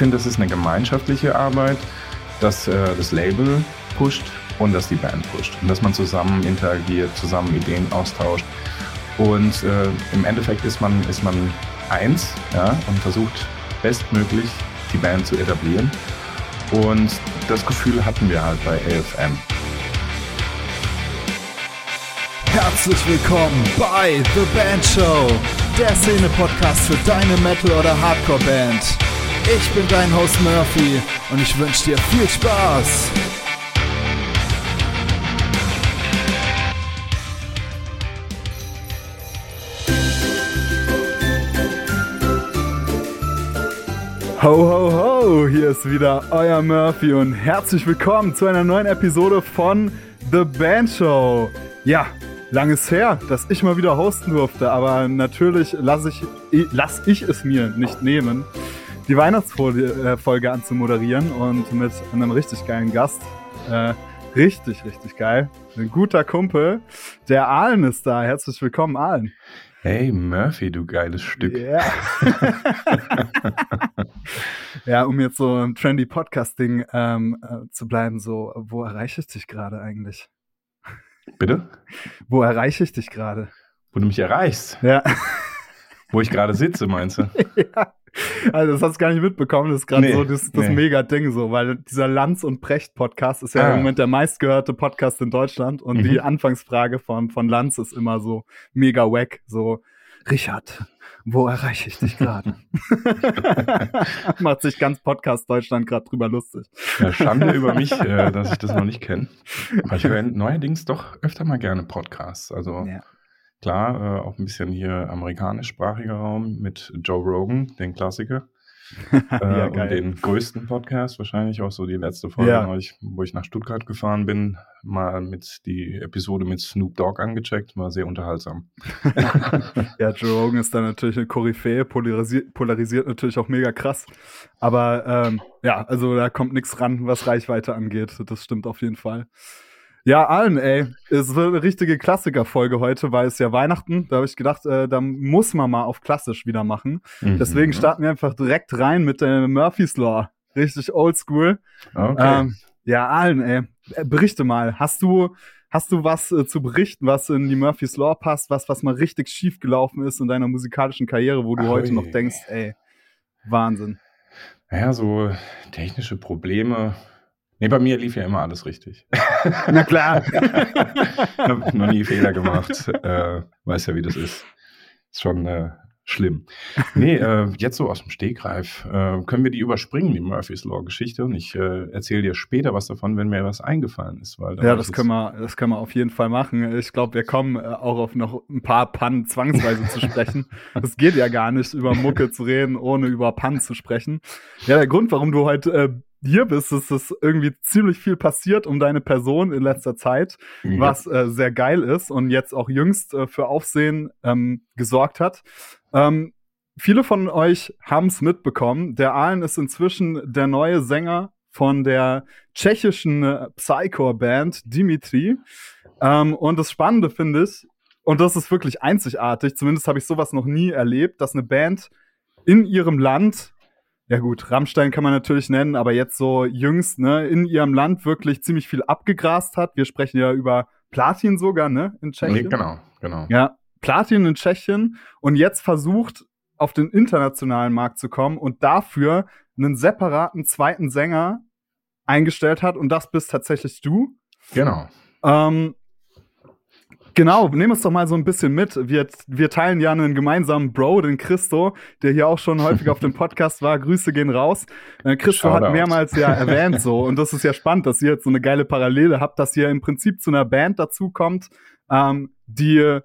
finde, das ist eine gemeinschaftliche Arbeit, dass äh, das Label pusht und dass die Band pusht. Und dass man zusammen interagiert, zusammen Ideen austauscht. Und äh, im Endeffekt ist man, ist man eins ja, und versucht bestmöglich die Band zu etablieren. Und das Gefühl hatten wir halt bei AFM. Herzlich willkommen bei The Band Show, der Szene-Podcast für deine Metal- oder Hardcore-Band. Ich bin dein Host Murphy und ich wünsche dir viel Spaß. Ho, ho, ho, hier ist wieder euer Murphy und herzlich willkommen zu einer neuen Episode von The Band Show. Ja, lang ist her, dass ich mal wieder hosten durfte, aber natürlich lasse ich, lass ich es mir nicht nehmen, die Weihnachtsfolge anzumoderieren und mit einem richtig geilen Gast. Äh, richtig, richtig geil. Ein guter Kumpel. Der Aalen ist da. Herzlich willkommen, Aalen. Hey Murphy, du geiles Stück. Ja. ja, um jetzt so ein trendy Podcasting ähm, äh, zu bleiben, so, wo erreiche ich dich gerade eigentlich? Bitte? Wo erreiche ich dich gerade? Wo du mich erreichst? Ja. Wo ich gerade sitze, meinst du? ja. Also das hast du gar nicht mitbekommen, das ist gerade Nee, so das, das nee. Mega-Ding so, weil dieser Lanz und Precht-Podcast ist ja Ah. im Moment der meistgehörte Podcast in Deutschland und Mhm. die Anfangsfrage von, von Lanz ist immer so mega wack, so Richard, wo erreiche ich dich gerade? Macht sich ganz Podcast Deutschland gerade drüber lustig. Ja, Schande über mich, äh, dass ich das noch nicht kenne. Aber ich höre neuerdings doch öfter mal gerne Podcasts. Also Ja. Klar, äh, auch ein bisschen hier amerikanischsprachiger Raum mit Joe Rogan, den Klassiker. Äh, ja, und geil. den größten Podcast, wahrscheinlich auch so die letzte Folge, Ja. wo, ich, wo ich nach Stuttgart gefahren bin, mal mit die Episode mit Snoop Dogg angecheckt, war sehr unterhaltsam. Ja, Joe Rogan ist da natürlich eine Koryphäe, polarisiert, polarisiert natürlich auch mega krass. Aber ähm, ja, also da kommt nichts ran, was Reichweite angeht. Das stimmt auf jeden Fall. Ja, allen, ey. Es wird eine richtige Klassikerfolge heute, weil es ja Weihnachten. Da habe ich gedacht, äh, da muss man mal auf klassisch wieder machen. Deswegen Mhm. starten wir einfach direkt rein mit der Murphy's Law. Richtig oldschool. Okay. Ähm, ja, allen, ey. Äh, Berichte mal. Hast du, hast du was äh, zu berichten, was in die Murphy's Law passt, was, was mal richtig schief gelaufen ist in deiner musikalischen Karriere, wo du Ui. heute noch denkst, ey, Wahnsinn. Ja, so technische Probleme. Nee, bei mir lief ja immer alles richtig. Na klar. ich habe noch nie Fehler gemacht. Äh, weiß ja, wie das ist. Ist schon äh, schlimm. Nee, äh, jetzt so aus dem Stegreif. Äh, können wir die überspringen, die Murphy's Law-Geschichte? Und ich äh, erzähle dir später was davon, wenn mir was eingefallen ist. Weil Ja, das können wir, das können wir auf jeden Fall machen. Ich glaube, wir kommen äh, auch auf noch ein paar Pannen zwangsweise zu sprechen. Es geht ja gar nicht, über Mucke zu reden, ohne über Pannen zu sprechen. Ja, der Grund, warum du heute hier bist, ist, dass irgendwie ziemlich viel passiert um deine Person in letzter Zeit, Ja. was äh, sehr geil ist und jetzt auch jüngst äh, für Aufsehen ähm, gesorgt hat. Ähm, viele von euch haben es mitbekommen. Der Aalen ist inzwischen der neue Sänger von der tschechischen äh, Psycore-Band Dimitri. Ähm, und das Spannende finde ich, und das ist wirklich einzigartig, zumindest habe ich sowas noch nie erlebt, dass eine Band in ihrem Land, ja gut, Rammstein kann man natürlich nennen, aber jetzt so jüngst, ne, in ihrem Land wirklich ziemlich viel abgegrast hat. Wir sprechen ja über Platin sogar, ne, in Nee, Tschechien. genau, genau. Ja, Platin in Tschechien und jetzt versucht, auf den internationalen Markt zu kommen und dafür einen separaten zweiten Sänger eingestellt hat und das bist tatsächlich du. Genau. Ähm, genau, nehmen uns doch mal so ein bisschen mit. Wir, wir teilen ja einen gemeinsamen Bro, den Christo, der hier auch schon häufig auf dem Podcast war. Grüße gehen raus. Äh, Christo hat Shoutout. mehrmals ja erwähnt so und das ist ja spannend, dass ihr jetzt so eine geile Parallele habt, dass ihr im Prinzip zu einer Band dazukommt, ähm, die äh,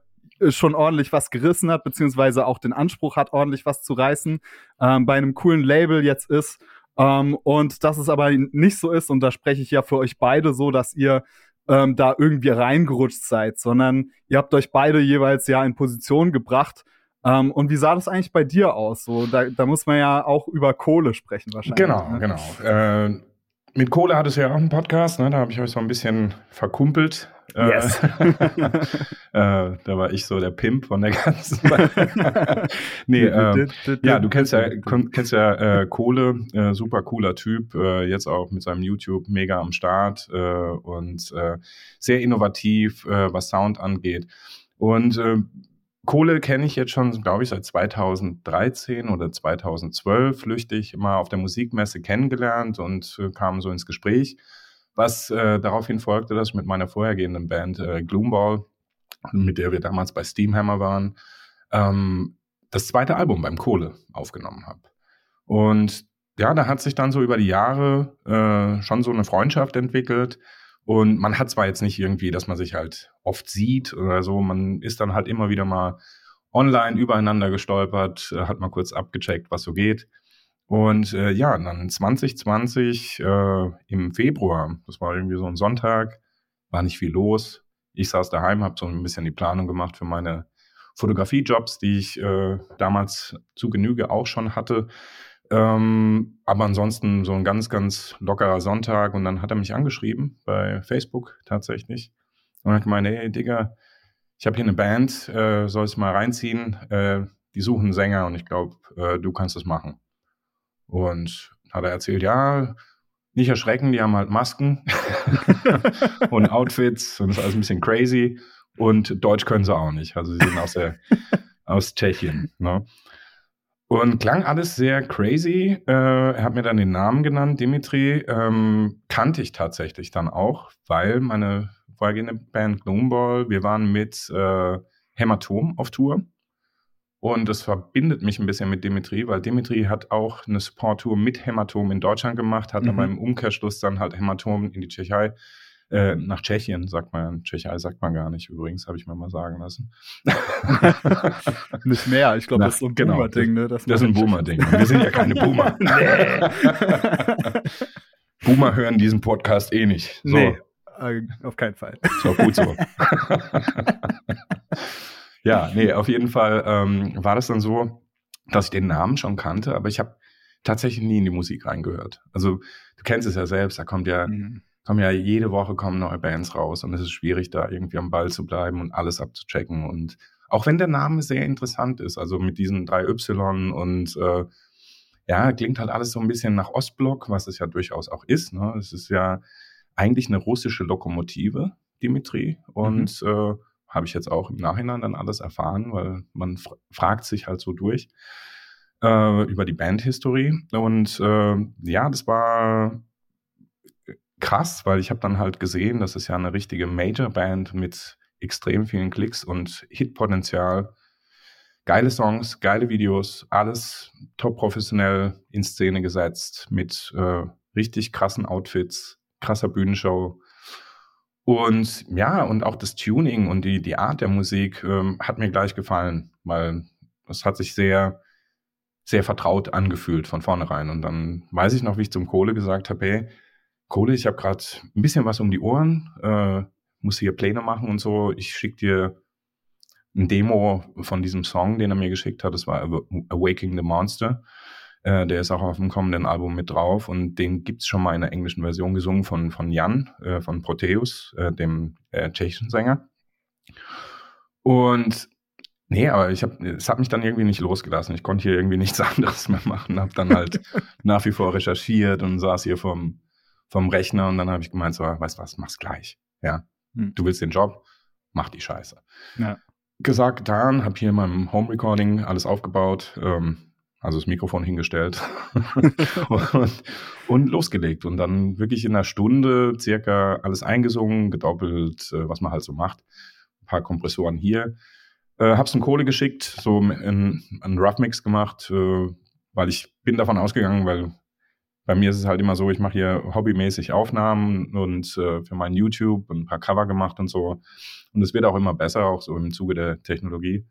schon ordentlich was gerissen hat, beziehungsweise auch den Anspruch hat, ordentlich was zu reißen, ähm, bei einem coolen Label jetzt ist. Ähm, und dass es aber nicht so ist, und da spreche ich ja für euch beide so, dass ihr ähm, da irgendwie reingerutscht seid, sondern ihr habt euch beide jeweils ja in Position gebracht. Ähm, und wie sah das eigentlich bei dir aus? So, da, da muss man ja auch über Kohle sprechen wahrscheinlich. Genau, ne? genau. Äh, mit Kohle hattest du ja auch einen Podcast, ne? da habe ich euch so ein bisschen verkumpelt. Äh, yes. äh, da war ich so der Pimp von der ganzen Nee, äh, ja, du kennst ja, kennst ja äh, Kohle, äh, super cooler Typ, äh, jetzt auch mit seinem YouTube mega am Start äh, und sehr innovativ, was Sound angeht. Und äh, Kohle kenne ich jetzt schon, glaube ich, seit 2013 oder 2012 flüchtig immer auf der Musikmesse kennengelernt und äh, kam so ins Gespräch. Was äh, daraufhin folgte, dass ich mit meiner vorhergehenden Band äh, Gloomball, mit der wir damals bei Steamhammer waren, ähm, das zweite Album beim Kohle aufgenommen habe. Und ja, da hat sich dann so über die Jahre äh, schon so eine Freundschaft entwickelt. Und man hat zwar jetzt nicht irgendwie, dass man sich halt oft sieht oder so, man ist dann halt immer wieder mal online übereinander gestolpert, äh, hat mal kurz abgecheckt, was so geht. Und äh, ja, dann 2020 äh, im Februar, das war irgendwie so ein Sonntag, war nicht viel los. Ich saß daheim, habe so ein bisschen die Planung gemacht für meine Fotografiejobs, die ich äh, damals zu Genüge auch schon hatte. Ähm, aber ansonsten so ein ganz, ganz lockerer Sonntag und dann hat er mich angeschrieben bei Facebook tatsächlich und hat gemeint, hey Digga, ich habe hier eine Band, äh, soll es mal reinziehen, äh, die suchen einen Sänger und ich glaube, äh, du kannst das machen. Und hat er erzählt, ja, nicht erschrecken, die haben halt Masken und Outfits und das ist alles ein bisschen crazy und Deutsch können sie auch nicht. Also sie sind aus, der, aus Tschechien. Ne? Und klang alles sehr crazy. Äh, er hat mir dann den Namen genannt, Dimitri. Ähm, kannte ich tatsächlich dann auch, weil meine vorhergehende Band Gloomball, wir waren mit äh, Hämatom auf Tour. Und das verbindet mich ein bisschen mit Dimitri, weil Dimitri hat auch eine Support-Tour mit Hämatom in Deutschland gemacht, hat mhm. aber im Umkehrschluss dann halt Hämatom in die Tschechei äh, nach Tschechien, sagt man. Tschechei sagt man gar nicht übrigens, habe ich mir mal sagen lassen. nicht mehr, ich glaube, das ist so ein genau, Boomer-Ding. Ne? Das, das ist ein Boomer-Ding. Wir sind ja keine Boomer. Boomer hören diesen Podcast eh nicht. So. Nee, äh, auf keinen Fall. So, gut so. ja, nee, auf jeden Fall ähm, war das dann so, dass ich den Namen schon kannte, aber ich habe tatsächlich nie in die Musik reingehört. Also du kennst es ja selbst, da kommt ja mhm kommen ja jede Woche kommen neue Bands raus und es ist schwierig, da irgendwie am Ball zu bleiben und alles abzuchecken. Und auch wenn der Name sehr interessant ist, also mit diesen drei Y und äh, ja, klingt halt alles so ein bisschen nach Ostblock, was es ja durchaus auch ist. Ne? Es ist ja eigentlich eine russische Lokomotive, Dimitri. Und mhm. äh, habe ich jetzt auch im Nachhinein dann alles erfahren, weil man fr fragt sich halt so durch äh, über die Bandhistorie. Und äh, ja, das war krass, weil ich habe dann halt gesehen, das ist ja eine richtige Major-Band mit extrem vielen Klicks und Hitpotenzial. Geile Songs, geile Videos, alles top professionell in Szene gesetzt mit äh, richtig krassen Outfits, krasser Bühnenshow. Und ja, und auch das Tuning und die, die Art der Musik ähm, hat mir gleich gefallen, weil das hat sich sehr, sehr vertraut angefühlt von vornherein. Und dann weiß ich noch, wie ich zum Kohle gesagt habe, hey, Kohle, ich habe gerade ein bisschen was um die Ohren, äh, muss hier Pläne machen und so. Ich schicke dir ein Demo von diesem Song, den er mir geschickt hat. Das war Awaking the Monster. Äh, der ist auch auf dem kommenden Album mit drauf und den gibt es schon mal in der englischen Version gesungen von, von Jan, äh, von Proteus, äh, dem äh, tschechischen Sänger. Und nee, aber ich habe, es hat mich dann irgendwie nicht losgelassen. Ich konnte hier irgendwie nichts anderes mehr machen. Habe dann halt nach wie vor recherchiert und saß hier vom vom Rechner und dann habe ich gemeint, so, weißt du was, mach's gleich. Ja, hm. du willst den Job, mach die Scheiße. Ja. Gesagt, getan, habe hier in meinem Home Recording alles aufgebaut, ähm, also das Mikrofon hingestellt und, und, losgelegt. Und dann wirklich in einer Stunde circa alles eingesungen, gedoppelt, äh, was man halt so macht. Ein paar Kompressoren hier. Äh, hab's in Kohle geschickt, so in, einen Rough Mix gemacht, äh, weil ich bin davon ausgegangen, weil bei mir ist es halt immer so, ich mache hier hobbymäßig Aufnahmen und äh, für mein YouTube ein paar Cover gemacht und so. Und es wird auch immer besser, auch so im Zuge der Technologie.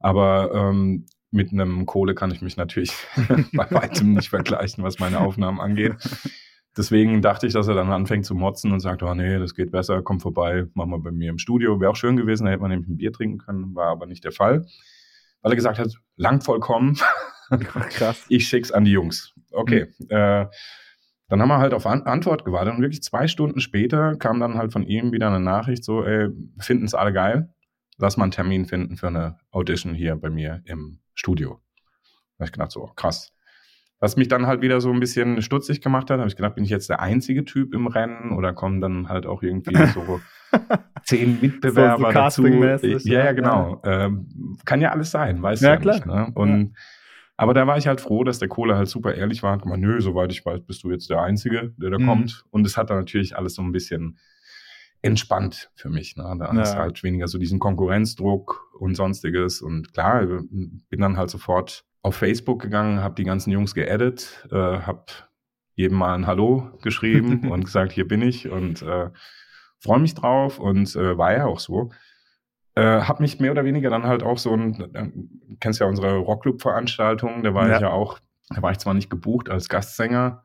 Aber ähm, mit einem Kohle kann ich mich natürlich bei weitem nicht vergleichen, was meine Aufnahmen angeht. Deswegen dachte ich, dass er dann anfängt zu motzen und sagt, oh nee, das geht besser, komm vorbei, mach mal bei mir im Studio. Wäre auch schön gewesen, da hätte man nämlich ein Bier trinken können, war aber nicht der Fall. Weil er gesagt hat, lang vollkommen. Krass. Ich schick's an die Jungs. Okay. Mhm. Äh, dann haben wir halt auf An Antwort gewartet und wirklich zwei Stunden später kam dann halt von ihm wieder eine Nachricht so, ey, finden es alle geil, lass mal einen Termin finden für eine Audition hier bei mir im Studio. Da habe ich gedacht so, krass. Was mich dann halt wieder so ein bisschen stutzig gemacht hat, habe ich gedacht, bin ich jetzt der einzige Typ im Rennen oder kommen dann halt auch irgendwie so zehn Mitbewerber so, so dazu? Ja, ja, genau. Ja. Ähm, kann ja alles sein, weiß ja, ja klar. nicht. Ne? Und ja. Aber da war ich halt froh, dass der Kohle halt super ehrlich war. Guck mal, nö, soweit ich weiß, bist du jetzt der Einzige, der da mhm. kommt. Und es hat dann natürlich alles so ein bisschen entspannt für mich. Ne? Da ja. ist halt weniger so diesen Konkurrenzdruck und sonstiges. Und klar, bin dann halt sofort auf Facebook gegangen, habe die ganzen Jungs geedit, äh, habe jedem mal ein Hallo geschrieben und gesagt, hier bin ich und äh, freue mich drauf und äh, war ja auch so. Äh, habe mich mehr oder weniger dann halt auch so ein, äh, kennst ja unsere Rockclub-Veranstaltung, da war ja. ich ja auch, da war ich zwar nicht gebucht als Gastsänger,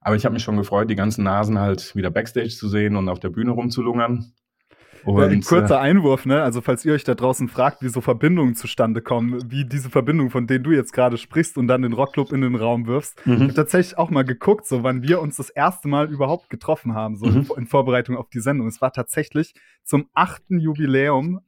aber ich habe mich schon gefreut, die ganzen Nasen halt wieder Backstage zu sehen und auf der Bühne rumzulungern. Und, ja, ein kurzer äh, Einwurf, ne? Also falls ihr euch da draußen fragt, wie so Verbindungen zustande kommen, wie diese Verbindung, von denen du jetzt gerade sprichst und dann den Rockclub in den Raum wirfst, mhm. ich habe tatsächlich auch mal geguckt, so wann wir uns das erste Mal überhaupt getroffen haben, so mhm. in Vorbereitung auf die Sendung. Es war tatsächlich zum achten Jubiläum,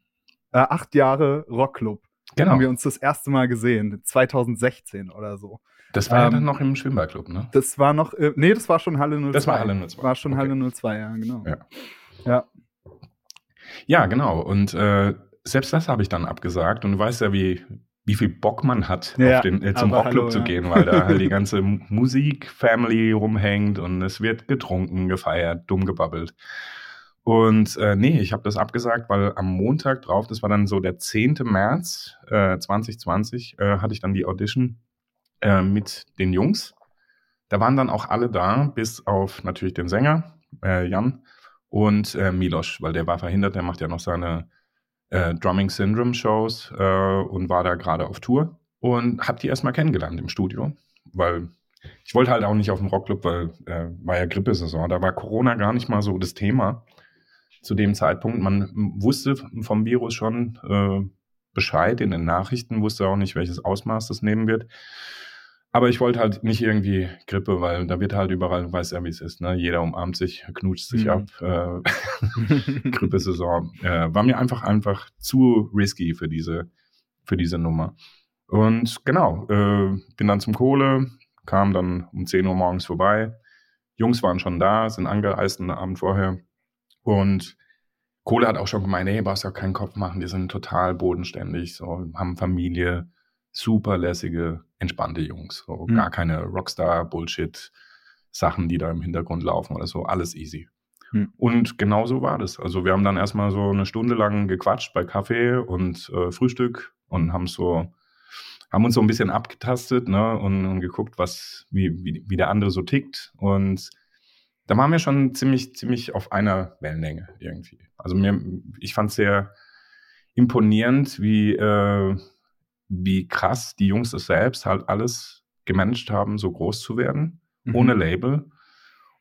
äh, acht Jahre Rockclub. Genau. Haben wir uns das erste Mal gesehen, 2016 oder so. Das war ähm, ja dann noch im Schwimmballclub, ne? Das war noch, äh, nee, das war schon Halle 02. Das war Halle 02. War schon okay. Halle 02, ja, genau. Ja. Ja, ja genau. Und äh, selbst das habe ich dann abgesagt. Und du weißt ja, wie, wie viel Bock man hat, ja, den, äh, zum Rockclub hallo, zu ja. gehen, weil da halt die ganze Musik-Family rumhängt und es wird getrunken, gefeiert, dumm gebabbelt. Und äh, nee, ich habe das abgesagt, weil am Montag drauf, das war dann so der 10. März äh, 2020, äh, hatte ich dann die Audition äh, mit den Jungs. Da waren dann auch alle da, bis auf natürlich den Sänger, äh, Jan, und äh, Milos, weil der war verhindert, der macht ja noch seine äh, Drumming Syndrome Shows äh, und war da gerade auf Tour. Und hab die erstmal kennengelernt im Studio, weil ich wollte halt auch nicht auf dem Rockclub, weil äh, war ja Grippesaison. Da war Corona gar nicht mal so das Thema zu dem Zeitpunkt. Man wusste vom Virus schon äh, Bescheid in den Nachrichten, wusste auch nicht, welches Ausmaß das nehmen wird. Aber ich wollte halt nicht irgendwie Grippe, weil da wird halt überall, weiß ja, wie es ist, ne? Jeder umarmt sich, knutscht sich mhm. ab. Äh, Grippesaison. Äh, war mir einfach, einfach zu risky für diese, für diese Nummer. Und genau, äh, bin dann zum Kohle, kam dann um 10 Uhr morgens vorbei. Jungs waren schon da, sind angereist den Abend vorher. Und Kohle hat auch schon gemeint, hey, brauchst ja keinen Kopf machen, die sind total bodenständig, so, haben Familie, super lässige, entspannte Jungs. So, mhm. Gar keine Rockstar-Bullshit-Sachen, die da im Hintergrund laufen oder so. Alles easy. Mhm. Und genau so war das. Also wir haben dann erstmal so eine Stunde lang gequatscht bei Kaffee und äh, Frühstück und haben so haben uns so ein bisschen abgetastet ne, und, und geguckt, was, wie, wie, wie der andere so tickt. Und da waren wir schon ziemlich, ziemlich auf einer Wellenlänge irgendwie. Also mir, ich fand es sehr imponierend, wie, äh, wie krass die Jungs es selbst halt alles gemanagt haben, so groß zu werden, mhm. ohne Label.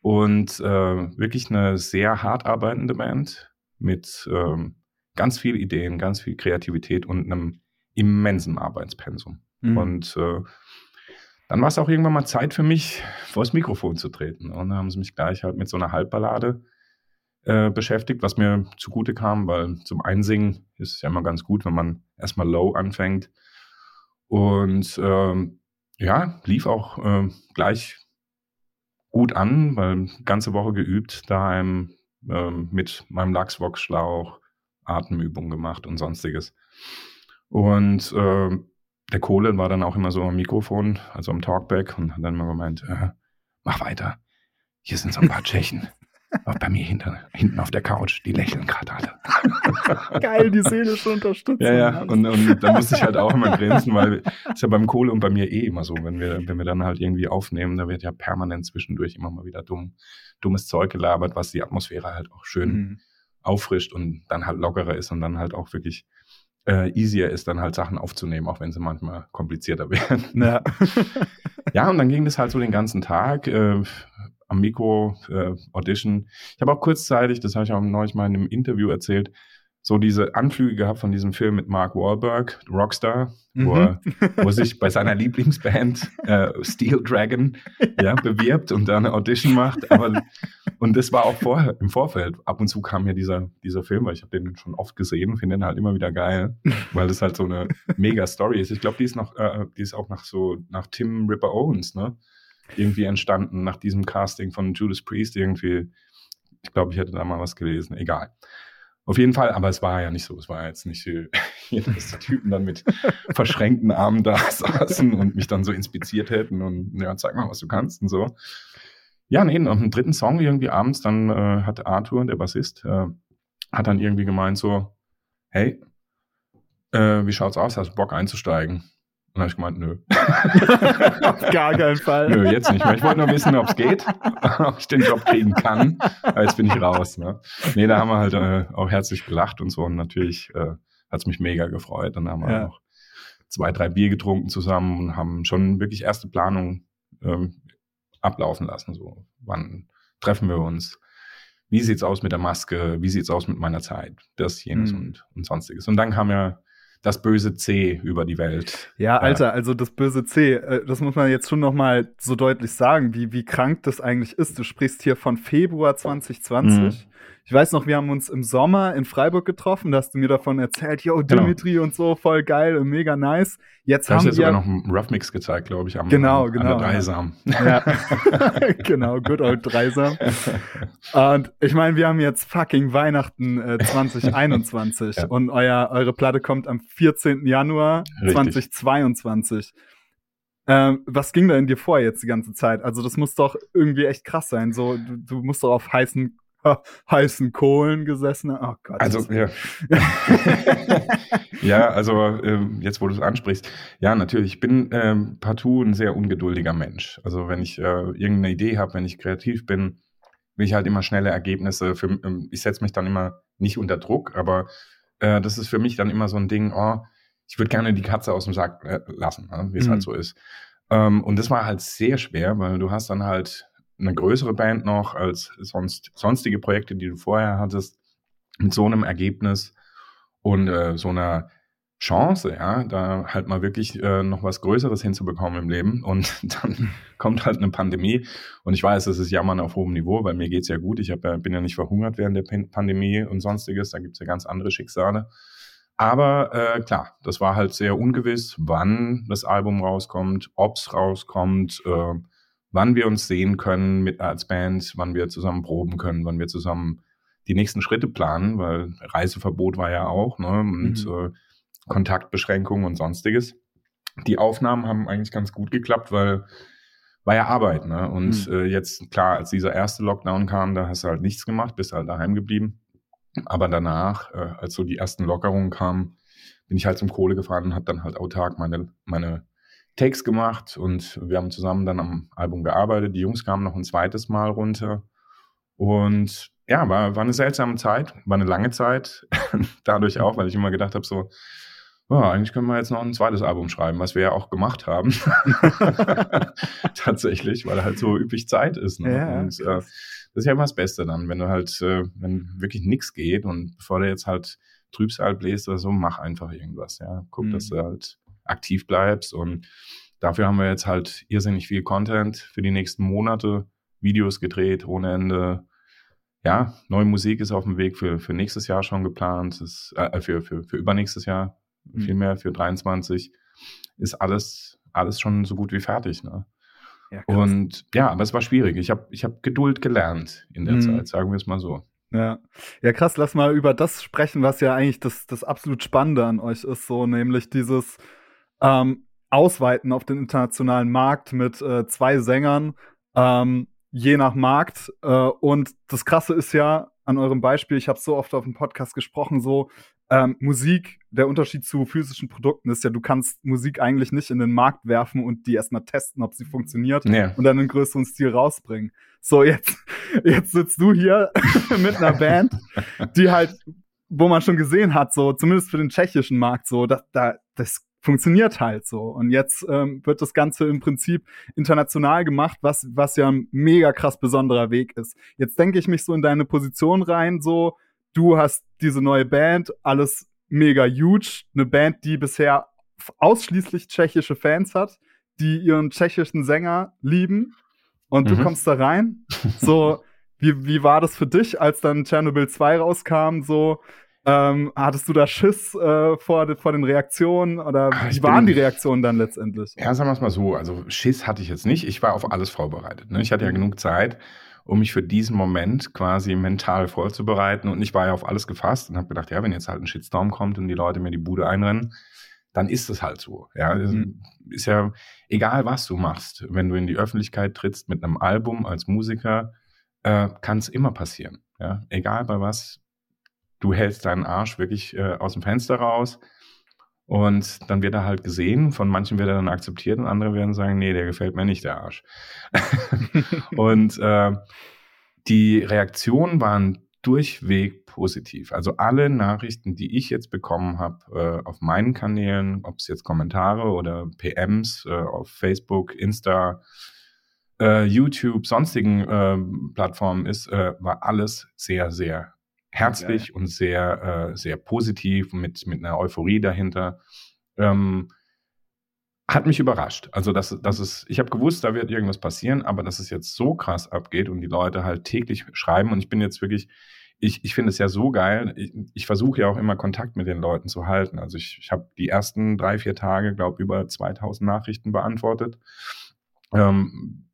Und äh, wirklich eine sehr hart arbeitende Band mit ähm, ganz viel Ideen, ganz viel Kreativität und einem immensen Arbeitspensum. Mhm. Und äh, dann war es auch irgendwann mal Zeit für mich, vor das Mikrofon zu treten. Und dann haben sie mich gleich halt mit so einer Halbballade äh, beschäftigt, was mir zugute kam, weil zum Einsingen ist es ja immer ganz gut, wenn man erstmal low anfängt und ähm, ja, lief auch äh, gleich gut an, weil ganze Woche geübt, daheim äh, mit meinem Lachsbox-Schlauch, Atemübungen gemacht und sonstiges. Und äh, der Kohle war dann auch immer so am Mikrofon, also am Talkback und hat dann immer gemeint, äh, mach weiter. Hier sind so ein paar Tschechen. Auch bei mir hinter, hinten auf der Couch, die lächeln gerade alle. Geil, die seelische Unterstützung. Ja, ja, und, und da muss ich halt auch immer grinsen, weil ist ja beim Kohle und bei mir eh immer so, wenn wir, wenn wir dann halt irgendwie aufnehmen, da wird ja permanent zwischendurch immer mal wieder dumm, dummes Zeug gelabert, was die Atmosphäre halt auch schön mhm. auffrischt und dann halt lockerer ist und dann halt auch wirklich äh, easier ist, dann halt Sachen aufzunehmen, auch wenn sie manchmal komplizierter werden. Ja, ja und dann ging das halt so den ganzen Tag. Äh, am Mikro äh, Audition. Ich habe auch kurzzeitig, das habe ich auch neulich mal in einem Interview erzählt, so diese Anflüge gehabt von diesem Film mit Mark Wahlberg, Rockstar, mhm. wo, er, wo sich bei seiner Lieblingsband äh, Steel Dragon ja, bewirbt und da eine Audition macht. Aber, und das war auch vorher, im Vorfeld. Ab und zu kam ja dieser, dieser Film, weil ich habe den schon oft gesehen, finde den halt immer wieder geil, weil das halt so eine mega Story ist. Ich glaube, die ist noch, äh, die ist auch nach so, nach Tim Ripper Owens, ne? Irgendwie entstanden, nach diesem Casting von Judas Priest irgendwie. Ich glaube, ich hätte da mal was gelesen. Egal. Auf jeden Fall, aber es war ja nicht so. Es war jetzt nicht hier, dass die Typen dann mit verschränkten Armen da saßen und mich dann so inspiziert hätten und ja, zeig mal, was du kannst und so. Ja, nee, und im dritten Song irgendwie abends, dann äh, hat Arthur, der Bassist, äh, hat dann irgendwie gemeint so, hey, äh, wie schaut's aus? Hast du Bock einzusteigen? Und dann habe ich gemeint, nö. Auf gar keinen Fall. Nö, jetzt nicht mehr. Ich wollte nur wissen, ob es geht, ob ich den Job kriegen kann. Aber jetzt bin ich raus. Ne? Nee, da haben wir halt äh, auch herzlich gelacht und so. Und natürlich äh, hat es mich mega gefreut. Dann haben wir ja. noch zwei, drei Bier getrunken zusammen und haben schon wirklich erste Planung ähm, ablaufen lassen. So, wann treffen wir uns? Wie sieht's aus mit der Maske? Wie sieht's aus mit meiner Zeit? Das, jenes mhm. und, und sonstiges. Und dann kam ja das böse C über die Welt. Ja, Alter, also das böse C, äh, das muss man jetzt schon noch mal so deutlich sagen, wie, wie krank das eigentlich ist. Du sprichst hier von Februar 2020. Mhm. Ich weiß noch, wir haben uns im Sommer in Freiburg getroffen, da hast du mir davon erzählt, yo, genau. Dimitri genau. und so, voll geil und mega nice. Jetzt da haben wir sogar noch einen Rough Mix gezeigt, glaube ich, am, genau, genau, an der Dreisam. Ja. genau, good old Dreisam. Und ich meine, wir haben jetzt fucking Weihnachten äh, 2021 ja. und euer, eure Platte kommt am 14. Januar Richtig. 2022. Ähm, was ging da in dir vor jetzt die ganze Zeit? Also das muss doch irgendwie echt krass sein. So, du, du musst doch auf heißen heißen Kohlen gesessen. Oh Gott. Also, ja. ja, also ähm, jetzt, wo du es ansprichst, ja, natürlich, ich bin ähm, partout ein sehr ungeduldiger Mensch. Also wenn ich äh, irgendeine Idee habe, wenn ich kreativ bin, will ich halt immer schnelle Ergebnisse. Für, ähm, ich setze mich dann immer nicht unter Druck, aber äh, das ist für mich dann immer so ein Ding, oh, ich würde gerne die Katze aus dem Sack äh, lassen, ne, wie es halt mhm. halt so ist. Ähm, und das war halt sehr schwer, weil du hast dann halt eine größere Band noch als sonst, sonstige Projekte, die du vorher hattest, mit so einem Ergebnis und äh, so einer Chance, ja, da halt mal wirklich äh, noch was Größeres hinzubekommen im Leben. Und dann kommt halt eine Pandemie. Und ich weiß, es ist Jammern auf hohem Niveau, weil mir geht's ja gut. Ich hab, bin ja nicht verhungert während der Pandemie und sonstiges. Da gibt's ja ganz andere Schicksale. Aber äh, klar, das war halt sehr ungewiss, wann das Album rauskommt, ob's rauskommt. Äh, wann wir uns sehen können mit als Band, wann wir zusammen proben können, wann wir zusammen die nächsten Schritte planen, weil Reiseverbot war ja auch, ne, und mhm. äh, Kontaktbeschränkungen und sonstiges. Die Aufnahmen haben eigentlich ganz gut geklappt, weil war ja Arbeit, ne? Und mhm. äh, jetzt, klar, als dieser erste Lockdown kam, da hast du halt nichts gemacht, bist halt daheim geblieben. Aber danach, äh, als so die ersten Lockerungen kamen, bin ich halt zum Kohle gefahren und habe dann halt autark meine, meine Takes gemacht und wir haben zusammen dann am Album gearbeitet. Die Jungs kamen noch ein zweites Mal runter. Und ja, war, war eine seltsame Zeit, war eine lange Zeit. Dadurch auch, weil ich immer gedacht habe, so, oh, eigentlich können wir jetzt noch ein zweites Album schreiben, was wir ja auch gemacht haben. Tatsächlich, weil halt so üppig Zeit ist. Ne? Ja, und äh, das ist ja immer das Beste dann, wenn du halt, äh, wenn wirklich nichts geht und bevor du jetzt halt Trübsal bläst oder so, mach einfach irgendwas. Ja, guck, mhm. dass du halt aktiv bleibst. Und dafür haben wir jetzt halt irrsinnig viel Content für die nächsten Monate, Videos gedreht ohne Ende. Ja, neue Musik ist auf dem Weg für, für nächstes Jahr schon geplant, ist, äh, für, für, für übernächstes Jahr, mhm. vielmehr für 23, ist alles, alles schon so gut wie fertig. Ne? Ja, und ja, aber es war schwierig. Ich habe ich hab Geduld gelernt in der mhm. Zeit, sagen wir es mal so. Ja. ja, krass, lass mal über das sprechen, was ja eigentlich das, das absolut Spannende an euch ist, so nämlich dieses, ähm, ausweiten auf den internationalen Markt mit äh, zwei Sängern, ähm, je nach Markt. Äh, und das Krasse ist ja an eurem Beispiel, ich habe so oft auf dem Podcast gesprochen, so ähm, Musik, der Unterschied zu physischen Produkten ist ja, du kannst Musik eigentlich nicht in den Markt werfen und die erstmal testen, ob sie funktioniert ja. und dann einen größeren Stil rausbringen. So, jetzt, jetzt sitzt du hier mit einer Band, die halt, wo man schon gesehen hat, so, zumindest für den tschechischen Markt, so, da, da, das funktioniert halt so. Und jetzt ähm, wird das Ganze im Prinzip international gemacht, was, was ja ein mega krass besonderer Weg ist. Jetzt denke ich mich so in deine Position rein, so, du hast diese neue Band, alles mega huge, eine Band, die bisher ausschließlich tschechische Fans hat, die ihren tschechischen Sänger lieben und mhm. du kommst da rein. So, wie, wie war das für dich, als dann Chernobyl 2 rauskam? So, ähm, hattest du da Schiss äh, vor, vor den Reaktionen oder ah, wie waren die Reaktionen dann letztendlich? Ja, sagen wir es mal so. Also Schiss hatte ich jetzt nicht. Ich war auf alles vorbereitet. Ne? Ich hatte ja mhm. genug Zeit, um mich für diesen Moment quasi mental vorzubereiten. Und ich war ja auf alles gefasst und habe gedacht, ja, wenn jetzt halt ein Shitstorm kommt und die Leute mir die Bude einrennen, dann ist es halt so. Ja, mhm. ist ja egal, was du machst. Wenn du in die Öffentlichkeit trittst mit einem Album als Musiker, äh, kann es immer passieren. Ja, egal bei was, du hältst deinen Arsch wirklich äh, aus dem Fenster raus und dann wird er halt gesehen. Von manchen wird er dann akzeptiert und andere werden sagen, nee, der gefällt mir nicht, der Arsch. und äh, die Reaktionen waren durchweg positiv. Also alle Nachrichten, die ich jetzt bekommen habe äh, auf meinen Kanälen, ob es jetzt Kommentare oder PMs äh, auf Facebook, Insta, äh, YouTube, sonstigen äh, Plattformen ist, äh, war alles sehr, sehr herzlich okay. und sehr, äh, sehr positiv mit, mit einer Euphorie dahinter. Ähm, hat mich überrascht. Also, dass, dass es, ich habe gewusst, da wird irgendwas passieren, aber dass es jetzt so krass abgeht und die Leute halt täglich schreiben und ich bin jetzt wirklich, ich, ich finde es ja so geil. Ich, ich versuche ja auch immer Kontakt mit den Leuten zu halten. Also ich, ich habe die ersten drei, vier Tage, glaube über 2000 Nachrichten beantwortet. Ähm,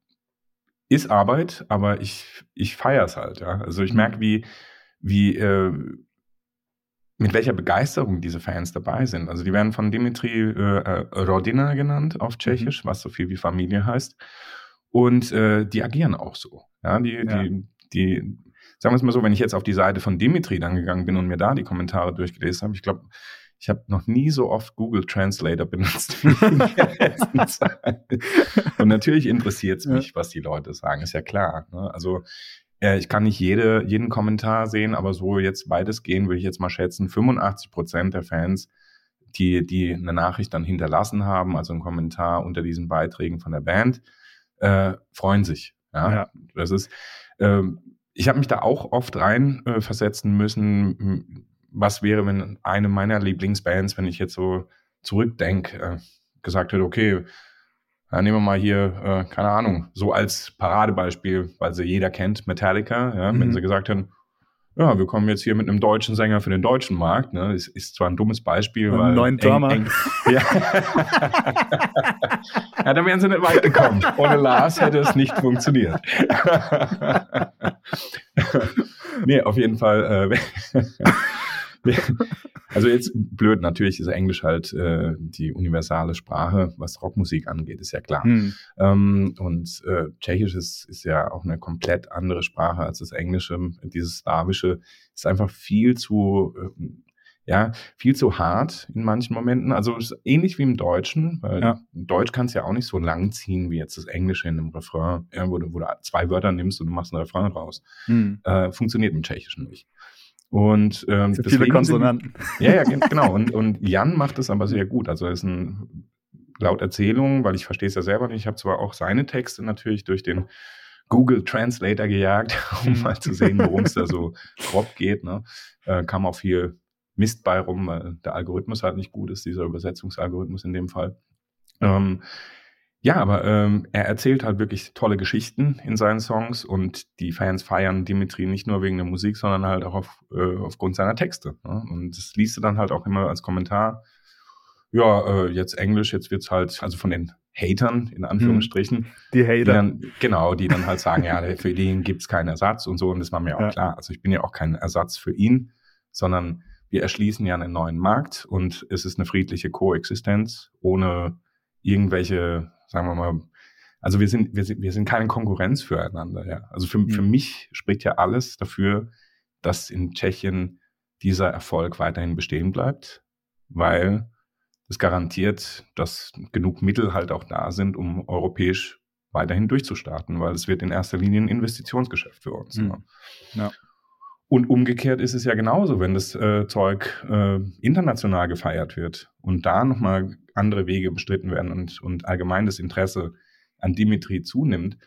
ist Arbeit, aber ich, ich feiere es halt. Ja? Also ich merke, mhm. wie, wie äh, mit welcher Begeisterung diese Fans dabei sind. Also die werden von Dimitri äh, äh Rodina genannt auf Tschechisch, mhm. was so viel wie Familie heißt. Und äh, die agieren auch so. Ja, die, ja. die, die, sagen wir es mal so, wenn ich jetzt auf die Seite von Dimitri dann gegangen bin und mir da die Kommentare durchgelesen habe, ich glaube, ich habe noch nie so oft Google Translator benutzt wie in der letzten Zeit. Und natürlich interessiert es mich, ja. was die Leute sagen, ist ja klar. Ne? Also äh, ich kann nicht jede, jeden Kommentar sehen, aber so jetzt beides gehen, würde ich jetzt mal schätzen, 85 Prozent der Fans, die, die eine Nachricht dann hinterlassen haben, also einen Kommentar unter diesen Beiträgen von der Band, äh, freuen sich. Ja, ja. das ist, äh, ich habe mich da auch oft rein äh, versetzen müssen. Was wäre, wenn eine meiner Lieblingsbands, wenn ich jetzt so zurückdenke, äh, gesagt hätte, okay, ja, nehmen wir mal hier, äh, keine Ahnung, so als Paradebeispiel, weil sie jeder kennt, Metallica, ja, mhm. wenn sie gesagt hätten, ja, wir kommen jetzt hier mit einem deutschen Sänger für den deutschen Markt. Ne? Ist, ist zwar ein dummes Beispiel, weil. neuen Drama. Eng, eng, ja. ja, da wären sie nicht weit gekommen. Ohne Lars hätte es nicht funktioniert. nee, auf jeden Fall. Äh, also jetzt blöd, natürlich ist Englisch halt äh, die universale Sprache, was Rockmusik angeht, ist ja klar. Hm. Ähm, und äh, Tschechisch ist, ist ja auch eine komplett andere Sprache als das Englische. Dieses Slawische ist einfach viel zu äh, ja, viel zu hart in manchen Momenten. Also ähnlich wie im Deutschen, weil ja. Deutsch kannst ja auch nicht so lang ziehen wie jetzt das Englische in einem Refrain, ja, wo, du, wo du zwei Wörter nimmst und du machst einen Refrain draus. Hm. Äh, funktioniert im Tschechischen nicht. Und ähm, so viele Konsonanten. Sind, ja, ja, genau. Und, und Jan macht es aber sehr gut. Also er ist ein laut Erzählung, weil ich verstehe es ja selber nicht. Ich habe zwar auch seine Texte natürlich durch den Google Translator gejagt, um mal zu sehen, worum es da so grob geht. Ne? Äh, kam auch viel Mist bei rum, weil der Algorithmus halt nicht gut ist, dieser Übersetzungsalgorithmus in dem Fall. Ähm, ja, aber ähm, er erzählt halt wirklich tolle Geschichten in seinen Songs und die Fans feiern Dimitri nicht nur wegen der Musik, sondern halt auch auf, äh, aufgrund seiner Texte. Ne? Und das liest du dann halt auch immer als Kommentar. Ja, äh, jetzt Englisch, jetzt wird's halt, also von den Hatern, in Anführungsstrichen. Hm, die Hater. Die dann, genau, die dann halt sagen, ja, für den gibt's keinen Ersatz und so. Und das war mir auch ja. klar. Also ich bin ja auch kein Ersatz für ihn, sondern wir erschließen ja einen neuen Markt und es ist eine friedliche Koexistenz ohne irgendwelche sagen wir mal, also wir sind, wir sind, wir sind keine Konkurrenz füreinander, ja. Also für, mhm. für mich spricht ja alles dafür, dass in Tschechien dieser Erfolg weiterhin bestehen bleibt, weil es garantiert, dass genug Mittel halt auch da sind, um europäisch weiterhin durchzustarten, weil es wird in erster Linie ein Investitionsgeschäft für uns. Mhm. Ne? Ja. Und umgekehrt ist es ja genauso, wenn das äh, Zeug äh, international gefeiert wird und da nochmal andere Wege bestritten werden und, und allgemein das Interesse an Dimitri zunimmt,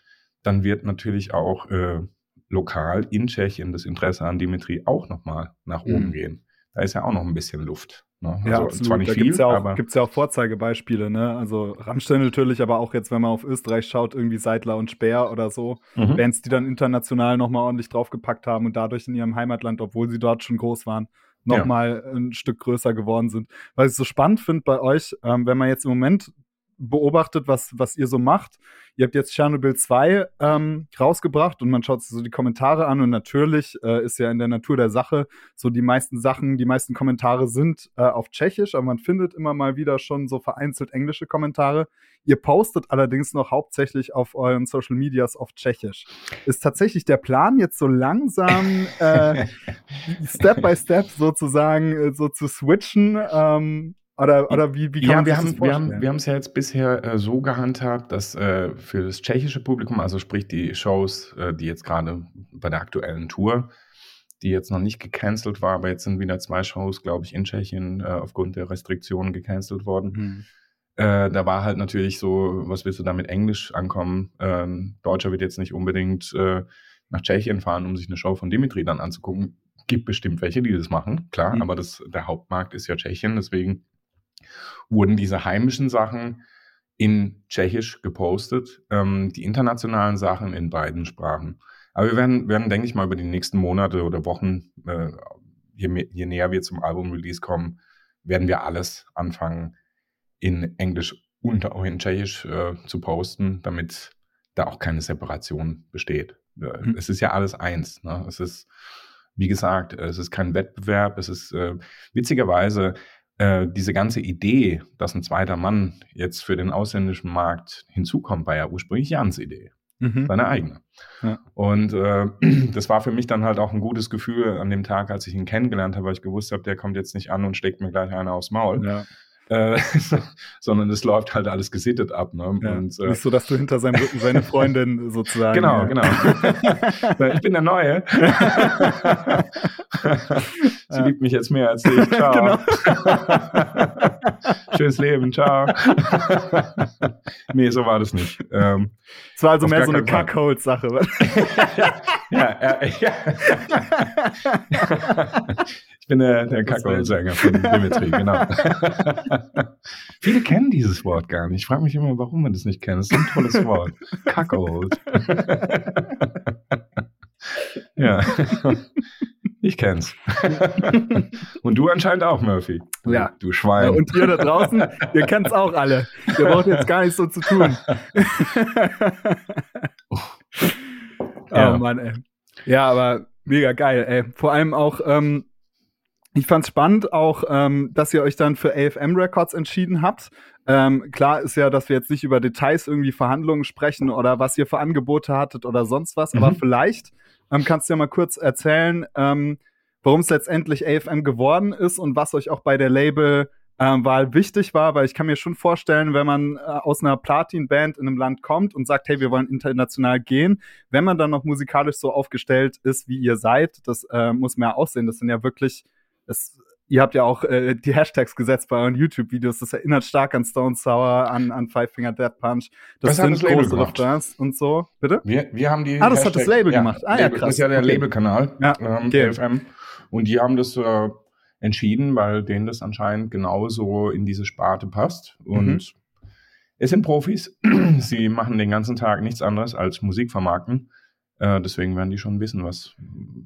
dann wird natürlich auch äh, lokal in Tschechien das Interesse an Dimitri auch nochmal nach oben mhm. gehen. Da ist ja auch noch ein bisschen Luft. Ne? Ja, also absolut. zwar nicht da viel, gibt's ja auch, aber gibt's ja auch Vorzeigebeispiele. Ne? Also Rammstein natürlich, aber auch jetzt, wenn man auf Österreich schaut, irgendwie Seidler und Speer oder so. Mhm. Bands, die dann international nochmal ordentlich draufgepackt haben und dadurch in ihrem Heimatland, obwohl sie dort schon groß waren, nochmal ja. ein Stück größer geworden sind. Was ich so spannend finde bei euch, ähm, wenn man jetzt im Moment beobachtet, was, was ihr so macht. Ihr habt jetzt Chernobyl 2 ähm, rausgebracht und man schaut sich so die Kommentare an und natürlich äh, ist ja in der Natur der Sache so die meisten Sachen, die meisten Kommentare sind äh, auf Tschechisch, aber man findet immer mal wieder schon so vereinzelt englische Kommentare. Ihr postet allerdings noch hauptsächlich auf euren Social Medias auf Tschechisch. Ist tatsächlich der Plan jetzt so langsam äh, Step by Step sozusagen äh, so zu switchen? Ähm, oder, oder wie, wie kann ja, man wir haben? Wir haben, wir haben es ja jetzt bisher äh, so gehandhabt, dass äh, für das tschechische Publikum, also sprich die Shows, äh, die jetzt gerade bei der aktuellen Tour, die jetzt noch nicht gecancelt war, aber jetzt sind wieder zwei Shows, glaube ich, in Tschechien äh, aufgrund der Restriktionen gecancelt worden. Mhm. Äh, da war halt natürlich so, was willst du da mit Englisch ankommen? Ähm, Deutscher wird jetzt nicht unbedingt äh, nach Tschechien fahren, um sich eine Show von Dimitri dann anzugucken. Gibt bestimmt welche, die das machen, klar, mhm. aber das, der Hauptmarkt ist ja Tschechien, deswegen wurden diese heimischen Sachen in Tschechisch gepostet, ähm, die internationalen Sachen in beiden Sprachen. Aber wir werden, werden, denke ich mal, über die nächsten Monate oder Wochen, äh, je, je näher wir zum Album-Release kommen, werden wir alles anfangen, in Englisch und auch in Tschechisch äh, zu posten, damit da auch keine Separation besteht. Mhm. Es ist ja alles eins. Ne? Es ist, wie gesagt, es ist kein Wettbewerb. Es ist äh, witzigerweise äh, diese ganze Idee, dass ein zweiter Mann jetzt für den ausländischen Markt hinzukommt, war ja ursprünglich Jans Idee. Mhm. Seine eigene. Ja. Und äh, das war für mich dann halt auch ein gutes Gefühl an dem Tag, als ich ihn kennengelernt habe, weil ich gewusst habe, der kommt jetzt nicht an und steckt mir gleich einer aufs Maul. Ja. Äh, sondern es läuft halt alles gesittet ab. Ne? Ja, und, äh, nicht so, dass du hinter seinem Rücken seine Freundin sozusagen. Genau, ja. genau. ich bin der Neue. Sie ja. liebt mich jetzt mehr als ich. Ciao. Genau. Schönes Leben, ciao. nee, so war das nicht. Ähm, es war also mehr so eine Kackholz-Sache. ja, ja, ja. Ich bin der, der Kackholz-Sänger von Dimitri, genau. Viele kennen dieses Wort gar nicht. Ich frage mich immer, warum man das nicht kennt. Das ist ein tolles Wort. Kackold. ja. Ich kenn's. und du anscheinend auch, Murphy. Ja. Du Schwein. Ja, und ihr da draußen, ihr kennt's auch alle. Ihr braucht jetzt gar nichts so zu tun. oh. ja. Mann, ey. Ja, aber mega geil, ey. Vor allem auch, ähm, ich fand's spannend auch, ähm, dass ihr euch dann für AFM Records entschieden habt. Ähm, klar ist ja, dass wir jetzt nicht über Details irgendwie Verhandlungen sprechen oder was ihr für Angebote hattet oder sonst was, mhm. aber vielleicht ähm, kannst du ja mal kurz erzählen, ähm, warum es letztendlich AFM geworden ist und was euch auch bei der Label ähm, Wahl wichtig war, weil ich kann mir schon vorstellen, wenn man äh, aus einer Platin-Band in einem Land kommt und sagt, hey, wir wollen international gehen, wenn man dann noch musikalisch so aufgestellt ist, wie ihr seid, das äh, muss ja aussehen. Das sind ja wirklich es, ihr habt ja auch äh, die Hashtags gesetzt bei euren YouTube-Videos. Das erinnert stark an Stone Sour, an, an Five Finger Death Punch. Das, das sind das große Refrains und so. Bitte? Wir, wir haben die. Ah, das Hashtag, hat das Label ja, gemacht. Ah, ja, krass. Das ist ja der okay. Labelkanal, ja, ähm, okay. LFM. Und die haben das äh, entschieden, weil denen das anscheinend genauso in diese Sparte passt. Und mhm. es sind Profis. Sie machen den ganzen Tag nichts anderes als Musik vermarkten. Äh, deswegen werden die schon wissen, was,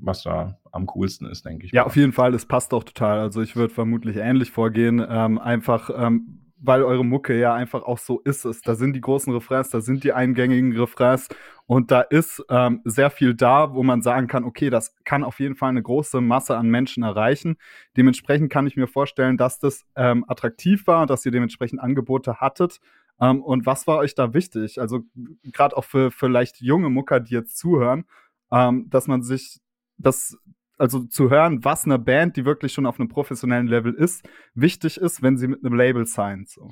was da am coolsten ist, denke ich. Ja, auf jeden Fall, es passt doch total. Also ich würde vermutlich ähnlich vorgehen. Ähm, einfach, ähm, weil eure Mucke ja einfach auch so ist es. Da sind die großen Refrains, da sind die eingängigen Refrains und da ist ähm, sehr viel da, wo man sagen kann, okay, das kann auf jeden Fall eine große Masse an Menschen erreichen. Dementsprechend kann ich mir vorstellen, dass das ähm, attraktiv war, dass ihr dementsprechend Angebote hattet. Ähm, und was war euch da wichtig? Also gerade auch für vielleicht junge Mucker, die jetzt zuhören, ähm, dass man sich das also zu hören, was eine Band, die wirklich schon auf einem professionellen Level ist, wichtig ist, wenn sie mit einem Label signed. So.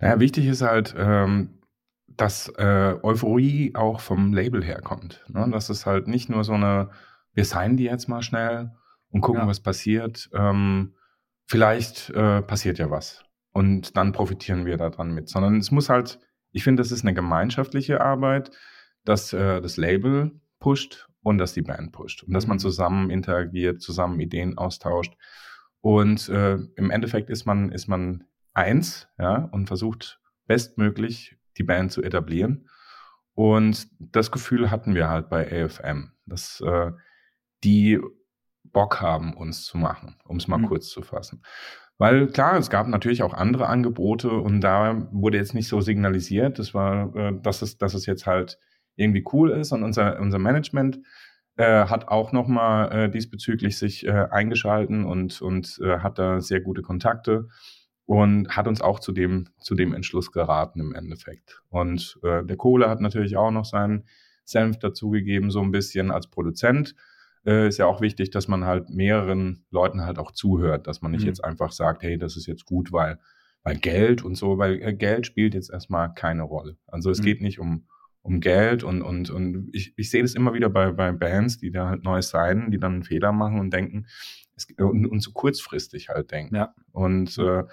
Naja, wichtig ist halt, ähm, dass äh, Euphorie auch vom Label herkommt. Ne? Das ist halt nicht nur so eine, wir signen die jetzt mal schnell und gucken, ja. was passiert. Ähm, vielleicht äh, passiert ja was und dann profitieren wir daran mit, sondern es muss halt, ich finde, das ist eine gemeinschaftliche Arbeit, dass äh, das Label pusht und dass die Band pusht. Und dass man mhm. zusammen interagiert, zusammen Ideen austauscht. Und äh, im Endeffekt ist man, ist man eins, ja, und versucht bestmöglich die Band zu etablieren. Und das Gefühl hatten wir halt bei AFM, dass äh, die Bock haben, uns zu machen, um es mal mhm. kurz zu fassen. Weil klar, es gab natürlich auch andere Angebote und da wurde jetzt nicht so signalisiert, das war, äh, dass, es, dass es jetzt halt irgendwie cool ist und unser, unser Management äh, hat auch nochmal äh, diesbezüglich sich äh, eingeschalten und, und äh, hat da sehr gute Kontakte und hat uns auch zu dem, zu dem Entschluss geraten im Endeffekt. Und äh, der Kohle hat natürlich auch noch seinen Senf dazugegeben, so ein bisschen als Produzent äh, ist ja auch wichtig, dass man halt mehreren Leuten halt auch zuhört, dass man nicht mhm. jetzt einfach sagt, hey, das ist jetzt gut, weil, weil Geld und so, weil äh, Geld spielt jetzt erstmal keine Rolle. Also es mhm. geht nicht um, um Geld und, und, und ich, ich sehe das immer wieder bei, bei Bands, die da halt neu sein, die dann einen Fehler machen und denken, es, und, und so kurzfristig halt denken. Ja. Und äh,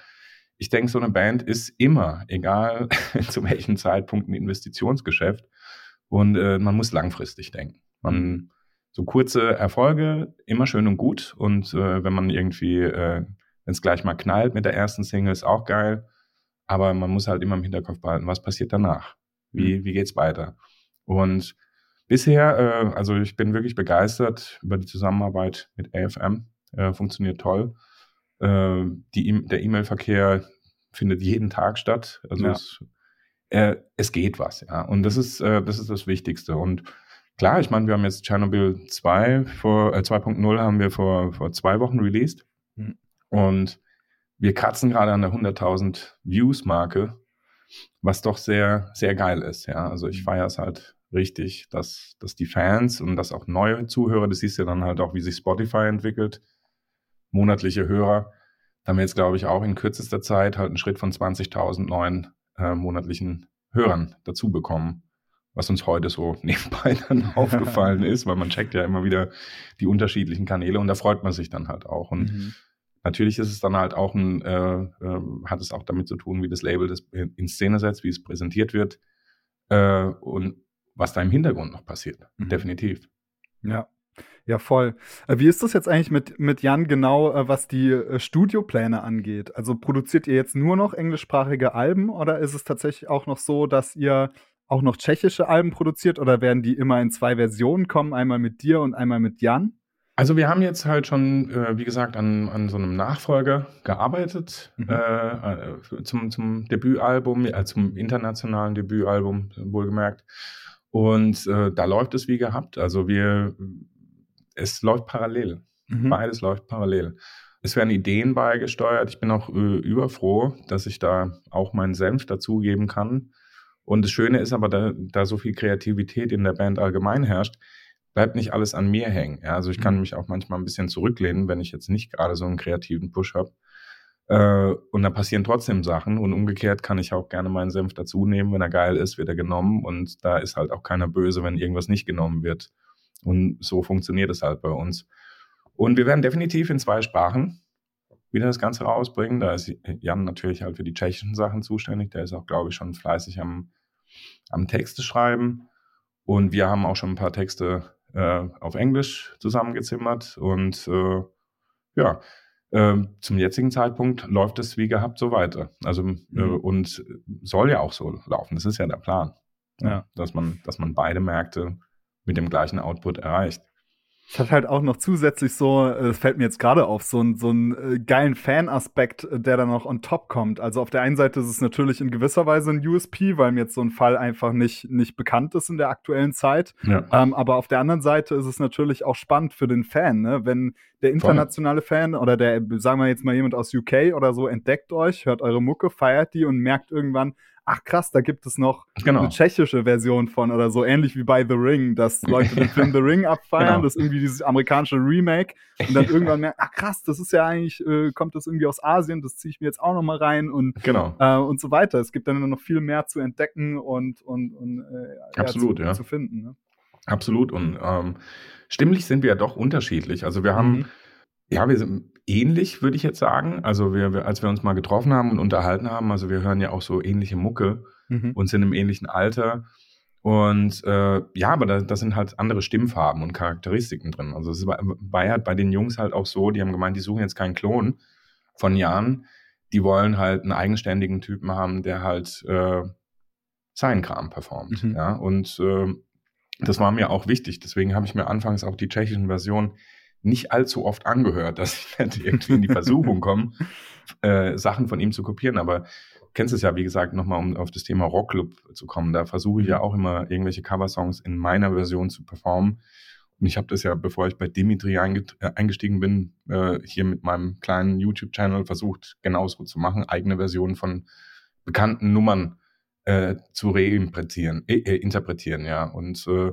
ich denke, so eine Band ist immer, egal zu welchem Zeitpunkt, ein Investitionsgeschäft. Und äh, man muss langfristig denken. Man, mhm so kurze Erfolge, immer schön und gut. Und äh, wenn man irgendwie, äh, wenn es gleich mal knallt mit der ersten Single, ist auch geil. Aber man muss halt immer im Hinterkopf behalten, was passiert danach? Wie, mhm. wie geht's weiter? Und bisher, äh, also ich bin wirklich begeistert über die Zusammenarbeit mit AFM. Äh, funktioniert toll. Äh, die, e der E-Mail-Verkehr findet jeden Tag statt. Also ja. es, äh, es geht was, ja. Und das ist, äh, das ist das Wichtigste. Und Klar, ich meine, wir haben jetzt Chernobyl 2 vor äh, 2.0 haben wir vor, vor zwei Wochen released. Mhm. Und wir kratzen gerade an der 100.000 Views-Marke, was doch sehr, sehr geil ist. Ja, also ich hm. feiere es halt richtig, dass, dass die Fans und dass auch neue Zuhörer, das siehst du dann halt auch, wie sich Spotify entwickelt, monatliche Hörer, da haben wir jetzt, glaube ich, auch in kürzester Zeit halt einen Schritt von 20.000 neuen äh, monatlichen Hörern dazu bekommen was uns heute so nebenbei dann aufgefallen ist, weil man checkt ja immer wieder die unterschiedlichen Kanäle und da freut man sich dann halt auch. Und mhm. natürlich ist es dann halt auch ein, äh, äh, hat es auch damit zu tun, wie das Label das in Szene setzt, wie es präsentiert wird äh, und was da im Hintergrund noch passiert. Mhm. Definitiv. Ja. Ja, voll. Äh, wie ist das jetzt eigentlich mit, mit Jan genau, äh, was die äh, Studiopläne angeht? Also produziert ihr jetzt nur noch englischsprachige Alben oder ist es tatsächlich auch noch so, dass ihr auch noch tschechische Alben produziert oder werden die immer in zwei Versionen kommen, einmal mit dir und einmal mit Jan? Also wir haben jetzt halt schon, äh, wie gesagt, an, an so einem Nachfolger gearbeitet mhm. äh, zum, zum Debütalbum, äh, zum internationalen Debütalbum, wohlgemerkt. Und äh, da läuft es wie gehabt. Also wir, es läuft parallel. Mhm. Beides läuft parallel. Es werden Ideen beigesteuert. Ich bin auch äh, überfroh, dass ich da auch meinen Senf dazugeben kann. Und das Schöne ist aber, da, da so viel Kreativität in der Band allgemein herrscht, bleibt nicht alles an mir hängen. Ja, also ich kann mhm. mich auch manchmal ein bisschen zurücklehnen, wenn ich jetzt nicht gerade so einen kreativen Push habe. Äh, und dann passieren trotzdem Sachen. Und umgekehrt kann ich auch gerne meinen Senf dazu nehmen. Wenn er geil ist, wird er genommen. Und da ist halt auch keiner böse, wenn irgendwas nicht genommen wird. Und so funktioniert es halt bei uns. Und wir werden definitiv in zwei Sprachen wieder das Ganze rausbringen. Da ist Jan natürlich halt für die tschechischen Sachen zuständig. Der ist auch, glaube ich, schon fleißig am, am Texte schreiben. Und wir haben auch schon ein paar Texte äh, auf Englisch zusammengezimmert. Und äh, ja, äh, zum jetzigen Zeitpunkt läuft es wie gehabt so weiter. Also äh, mhm. und soll ja auch so laufen. Das ist ja der Plan. Ja. Dass man, dass man beide Märkte mit dem gleichen Output erreicht. Es hat halt auch noch zusätzlich so, äh, das fällt mir jetzt gerade auf, so, ein, so einen äh, geilen Fan-Aspekt, äh, der dann noch on top kommt. Also auf der einen Seite ist es natürlich in gewisser Weise ein USP, weil mir jetzt so ein Fall einfach nicht, nicht bekannt ist in der aktuellen Zeit. Ja. Ähm, aber auf der anderen Seite ist es natürlich auch spannend für den Fan, ne? wenn der internationale. Fan oder der, sagen wir jetzt mal jemand aus UK oder so, entdeckt euch, hört eure Mucke, feiert die und merkt irgendwann, ach krass, da gibt es noch genau. eine tschechische Version von oder so, ähnlich wie bei The Ring, dass Leute den Film The Ring abfeiern, genau. das ist irgendwie dieses amerikanische Remake und dann irgendwann merken, ach krass, das ist ja eigentlich, äh, kommt das irgendwie aus Asien, das ziehe ich mir jetzt auch noch mal rein und, genau. äh, und so weiter. Es gibt dann noch viel mehr zu entdecken und, und, und äh, Absolut, ja, zu, zu, finden. Ne? Absolut und ähm, stimmlich sind wir ja doch unterschiedlich. Also wir haben mhm. Ja, wir sind ähnlich, würde ich jetzt sagen. Also wir, wir, als wir uns mal getroffen haben und unterhalten haben, also wir hören ja auch so ähnliche Mucke mhm. und sind im ähnlichen Alter. Und äh, ja, aber da, da sind halt andere Stimmfarben und Charakteristiken drin. Also es war, war ja bei den Jungs halt auch so, die haben gemeint, die suchen jetzt keinen Klon von Jan, die wollen halt einen eigenständigen Typen haben, der halt äh, seinen Kram performt. Mhm. Ja, und äh, das war mir auch wichtig. Deswegen habe ich mir anfangs auch die tschechischen Versionen nicht allzu oft angehört, dass ich nicht irgendwie in die Versuchung komme, äh, Sachen von ihm zu kopieren. Aber kennst es ja, wie gesagt, nochmal um auf das Thema Rockclub zu kommen. Da versuche ich ja auch immer irgendwelche Coversongs in meiner Version zu performen. Und ich habe das ja, bevor ich bei Dimitri äh, eingestiegen bin, äh, hier mit meinem kleinen YouTube-Channel versucht, genauso zu machen, eigene Versionen von bekannten Nummern äh, zu reinterpretieren, äh, äh, interpretieren, ja. Und äh,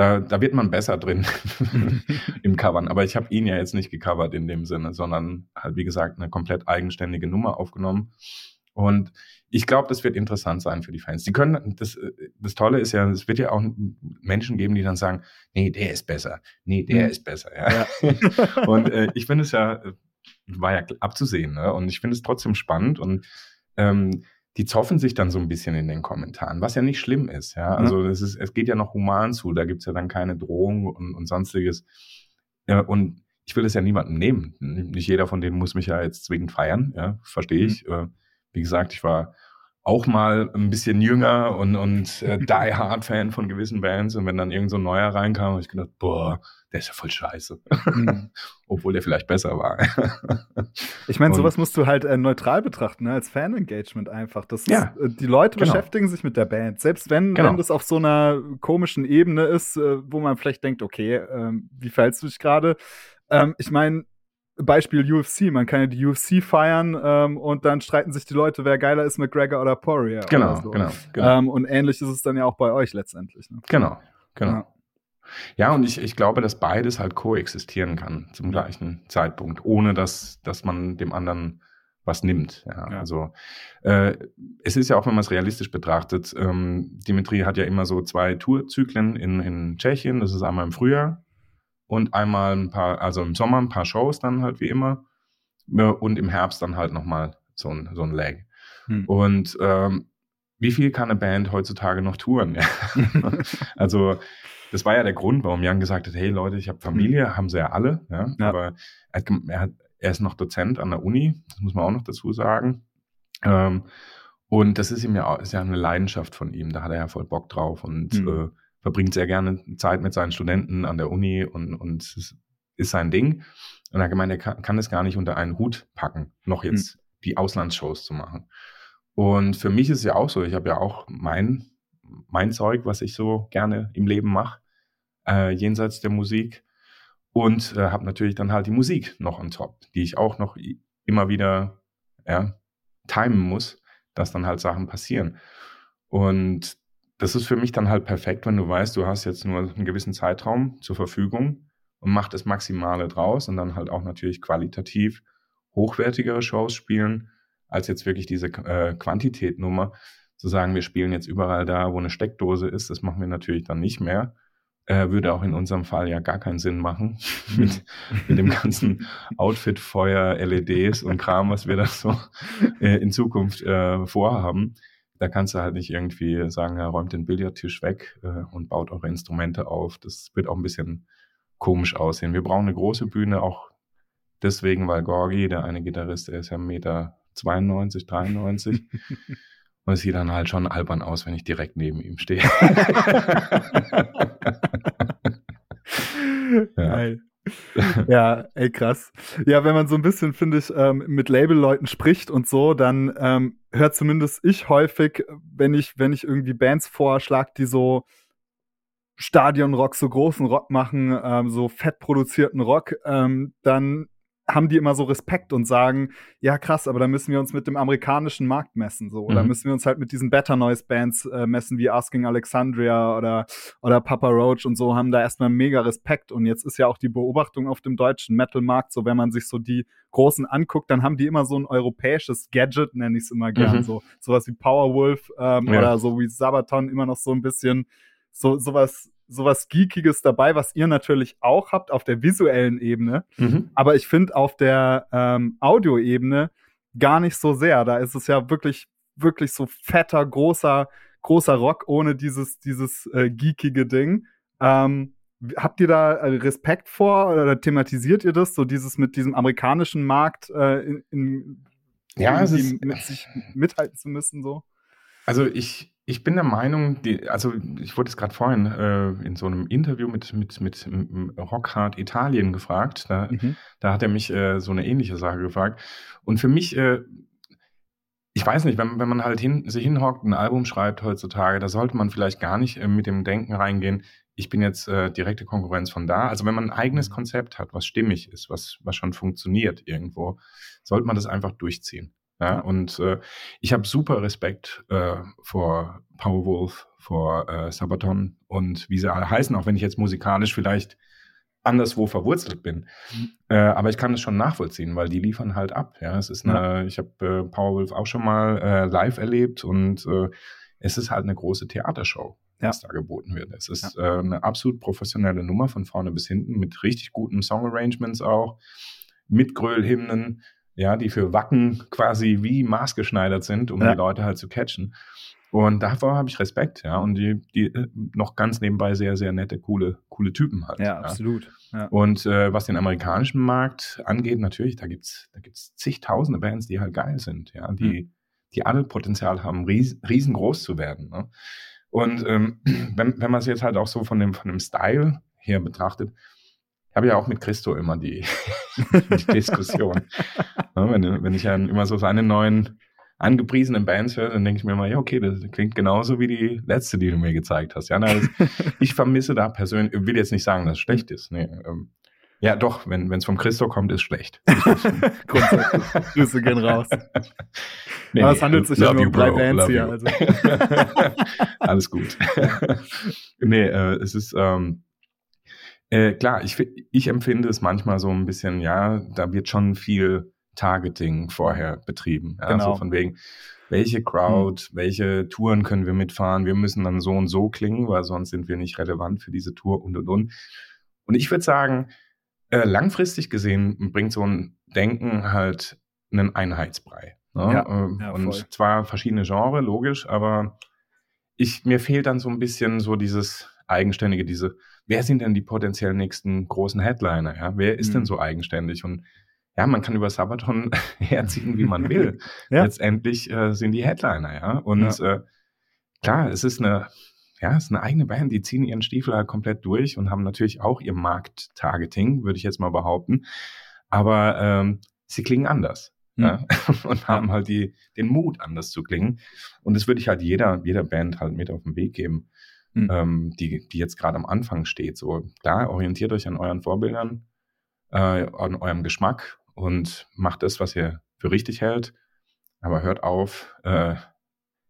da, da wird man besser drin im Covern. Aber ich habe ihn ja jetzt nicht gecovert in dem Sinne, sondern halt, wie gesagt, eine komplett eigenständige Nummer aufgenommen. Und ich glaube, das wird interessant sein für die Fans. Die können, das, das Tolle ist ja, es wird ja auch Menschen geben, die dann sagen, nee, der ist besser, nee, der mhm. ist besser. Ja. ja. und äh, ich finde es ja, war ja abzusehen, ne? Und ich finde es trotzdem spannend und ähm, die zoffen sich dann so ein bisschen in den Kommentaren, was ja nicht schlimm ist. Ja, also es, ist, es geht ja noch human zu, da gibt es ja dann keine Drohung und, und sonstiges. Ja, und ich will es ja niemandem nehmen. Nicht jeder von denen muss mich ja jetzt zwingend feiern, ja, verstehe ich. Mhm. Wie gesagt, ich war auch mal ein bisschen jünger und, und äh, Die Hard Fan von gewissen Bands und wenn dann irgend so ein neuer reinkam, habe ich gedacht, boah, der ist ja voll scheiße. Mhm. Obwohl der vielleicht besser war. ich meine, sowas musst du halt äh, neutral betrachten, ne? als Fan-Engagement einfach. Das ja, ist, äh, die Leute genau. beschäftigen sich mit der Band. Selbst wenn, genau. wenn das auf so einer komischen Ebene ist, äh, wo man vielleicht denkt, okay, ähm, wie verhältst du dich gerade? Ähm, ich meine, Beispiel UFC, man kann ja die UFC feiern ähm, und dann streiten sich die Leute, wer geiler ist, McGregor oder Poirier. Genau, oder so. genau. genau. Ähm, und ähnlich ist es dann ja auch bei euch letztendlich. Ne? Genau, genau. Ja. Ja, und ich, ich glaube, dass beides halt koexistieren kann zum gleichen Zeitpunkt, ohne dass, dass man dem anderen was nimmt. Ja, ja. Also äh, es ist ja auch, wenn man es realistisch betrachtet, ähm, Dimitri hat ja immer so zwei Tourzyklen in, in Tschechien. Das ist einmal im Frühjahr und einmal ein paar, also im Sommer ein paar Shows dann halt wie immer und im Herbst dann halt nochmal so ein, so ein Lag. Hm. Und ähm, wie viel kann eine Band heutzutage noch touren? also das war ja der Grund, warum Jan gesagt hat, hey Leute, ich habe Familie, hm. haben sie ja alle, ja, ja. aber er, er, hat, er, ist noch Dozent an der Uni, das muss man auch noch dazu sagen. Ähm, und das ist ihm ja, ist ja eine Leidenschaft von ihm, da hat er ja voll Bock drauf und hm. äh, verbringt sehr gerne Zeit mit seinen Studenten an der Uni und, und es ist sein Ding. Und er hat gemeint, er kann, kann es gar nicht unter einen Hut packen, noch jetzt mhm. die Auslandsshows zu machen. Und für mich ist es ja auch so, ich habe ja auch mein, mein Zeug, was ich so gerne im Leben mache, äh, jenseits der Musik. Und äh, habe natürlich dann halt die Musik noch on top, die ich auch noch immer wieder ja, timen muss, dass dann halt Sachen passieren. Und das ist für mich dann halt perfekt, wenn du weißt, du hast jetzt nur einen gewissen Zeitraum zur Verfügung und mach das Maximale draus und dann halt auch natürlich qualitativ hochwertigere Shows spielen, als jetzt wirklich diese äh, Quantität-Nummer. Zu sagen, wir spielen jetzt überall da, wo eine Steckdose ist, das machen wir natürlich dann nicht mehr. Äh, würde auch in unserem Fall ja gar keinen Sinn machen mit, mit dem ganzen Outfit, Feuer, LEDs und Kram, was wir da so äh, in Zukunft äh, vorhaben. Da kannst du halt nicht irgendwie sagen, ja, räumt den Billardtisch weg äh, und baut eure Instrumente auf. Das wird auch ein bisschen komisch aussehen. Wir brauchen eine große Bühne, auch deswegen, weil Gorgi, der eine Gitarrist, der ist ja 1,92 Meter 92, 93. Und es sieht dann halt schon albern aus, wenn ich direkt neben ihm stehe. ja. Geil. ja, ey, krass. Ja, wenn man so ein bisschen, finde ich, ähm, mit Labelleuten spricht und so, dann ähm, hört zumindest ich häufig, wenn ich, wenn ich irgendwie Bands vorschlag, die so Stadionrock, so großen Rock machen, ähm, so fett produzierten Rock, ähm, dann haben die immer so Respekt und sagen, ja krass, aber da müssen wir uns mit dem amerikanischen Markt messen, so. Oder mhm. müssen wir uns halt mit diesen Better Noise Bands äh, messen, wie Asking Alexandria oder, oder Papa Roach und so, haben da erstmal mega Respekt. Und jetzt ist ja auch die Beobachtung auf dem deutschen Metal-Markt, so wenn man sich so die Großen anguckt, dann haben die immer so ein europäisches Gadget, nenne ich es immer gern, mhm. so. Sowas wie Powerwolf ähm, ja. oder so wie Sabaton immer noch so ein bisschen so sowas sowas Geekiges dabei, was ihr natürlich auch habt auf der visuellen Ebene. Mhm. Aber ich finde auf der ähm, Audioebene gar nicht so sehr. Da ist es ja wirklich, wirklich so fetter, großer großer Rock ohne dieses, dieses äh, geekige Ding. Ähm, habt ihr da äh, Respekt vor oder thematisiert ihr das, so dieses mit diesem amerikanischen Markt äh, in, in ja, es ist, mit sich mithalten zu müssen, so? Also ich, ich bin der Meinung, die, also ich wurde es gerade vorhin äh, in so einem Interview mit, mit, mit Rockhard Italien gefragt. Da, mhm. da hat er mich äh, so eine ähnliche Sache gefragt. Und für mich, äh, ich weiß nicht, wenn, wenn man halt hin, sich hinhockt, ein Album schreibt heutzutage, da sollte man vielleicht gar nicht äh, mit dem Denken reingehen, ich bin jetzt äh, direkte Konkurrenz von da. Also wenn man ein eigenes mhm. Konzept hat, was stimmig ist, was, was schon funktioniert irgendwo, sollte man das einfach durchziehen. Ja, und äh, ich habe super Respekt äh, vor Powerwolf, vor äh, Sabaton und wie sie alle heißen, auch wenn ich jetzt musikalisch vielleicht anderswo verwurzelt bin. Mhm. Äh, aber ich kann es schon nachvollziehen, weil die liefern halt ab. Ja, es ist eine, ja. ich habe äh, Powerwolf auch schon mal äh, live erlebt und äh, es ist halt eine große Theatershow, ja. was da geboten wird. Es ist eine absolut professionelle Nummer von vorne bis hinten mit richtig guten Song-Arrangements auch, mit Grölhymnen ja, die für Wacken quasi wie maßgeschneidert sind, um ja. die Leute halt zu catchen. Und davor habe ich Respekt, ja. Und die, die äh, noch ganz nebenbei sehr, sehr nette, coole, coole Typen halt. Ja, ja. absolut. Ja. Und äh, was den amerikanischen Markt angeht, natürlich, da gibt's da gibt's zigtausende Bands, die halt geil sind, ja, die, mhm. die alle Potenzial haben, ries, riesengroß zu werden. Ne? Und ähm, wenn, wenn man es jetzt halt auch so von dem, von dem Style her betrachtet, ich habe ja auch mit Christo immer die, die Diskussion. ja, wenn, wenn, ich dann immer so seine neuen angepriesenen Bands höre, dann denke ich mir immer, ja, okay, das klingt genauso wie die letzte, die du mir gezeigt hast. Ja, na, das, ich vermisse da persönlich, will jetzt nicht sagen, dass es schlecht ist. Nee, ähm, ja, doch, wenn es vom Christo kommt, ist schlecht. Grundsätzlich. Grüße gehen raus. Nee, Aber es handelt sich ja nur um drei Bands hier. Also. Alles gut. nee, äh, es ist, ähm, äh, klar, ich, ich empfinde es manchmal so ein bisschen, ja, da wird schon viel Targeting vorher betrieben. Ja, genau. So von wegen, welche Crowd, hm. welche Touren können wir mitfahren, wir müssen dann so und so klingen, weil sonst sind wir nicht relevant für diese Tour und und und. Und ich würde sagen, äh, langfristig gesehen bringt so ein Denken halt einen Einheitsbrei. Ne? Ja, äh, ja, und voll. zwar verschiedene Genres, logisch, aber ich, mir fehlt dann so ein bisschen so dieses Eigenständige, diese wer sind denn die potenziell nächsten großen Headliner? Ja? Wer ist mhm. denn so eigenständig? Und ja, man kann über Sabaton herziehen, wie man will. ja. Letztendlich äh, sind die Headliner, ja. Und ja. Äh, klar, es ist eine, ja, es ist eine eigene Band, die ziehen ihren Stiefel halt komplett durch und haben natürlich auch ihr Markt-Targeting, würde ich jetzt mal behaupten. Aber ähm, sie klingen anders. Mhm. Ja, und haben halt die, den Mut, anders zu klingen. Und das würde ich halt jeder, jeder Band halt mit auf den Weg geben mhm. ähm, die, die jetzt gerade am Anfang steht. So klar, orientiert euch an euren Vorbildern, äh, an eurem Geschmack und macht das, was ihr für richtig hält. Aber hört auf, äh,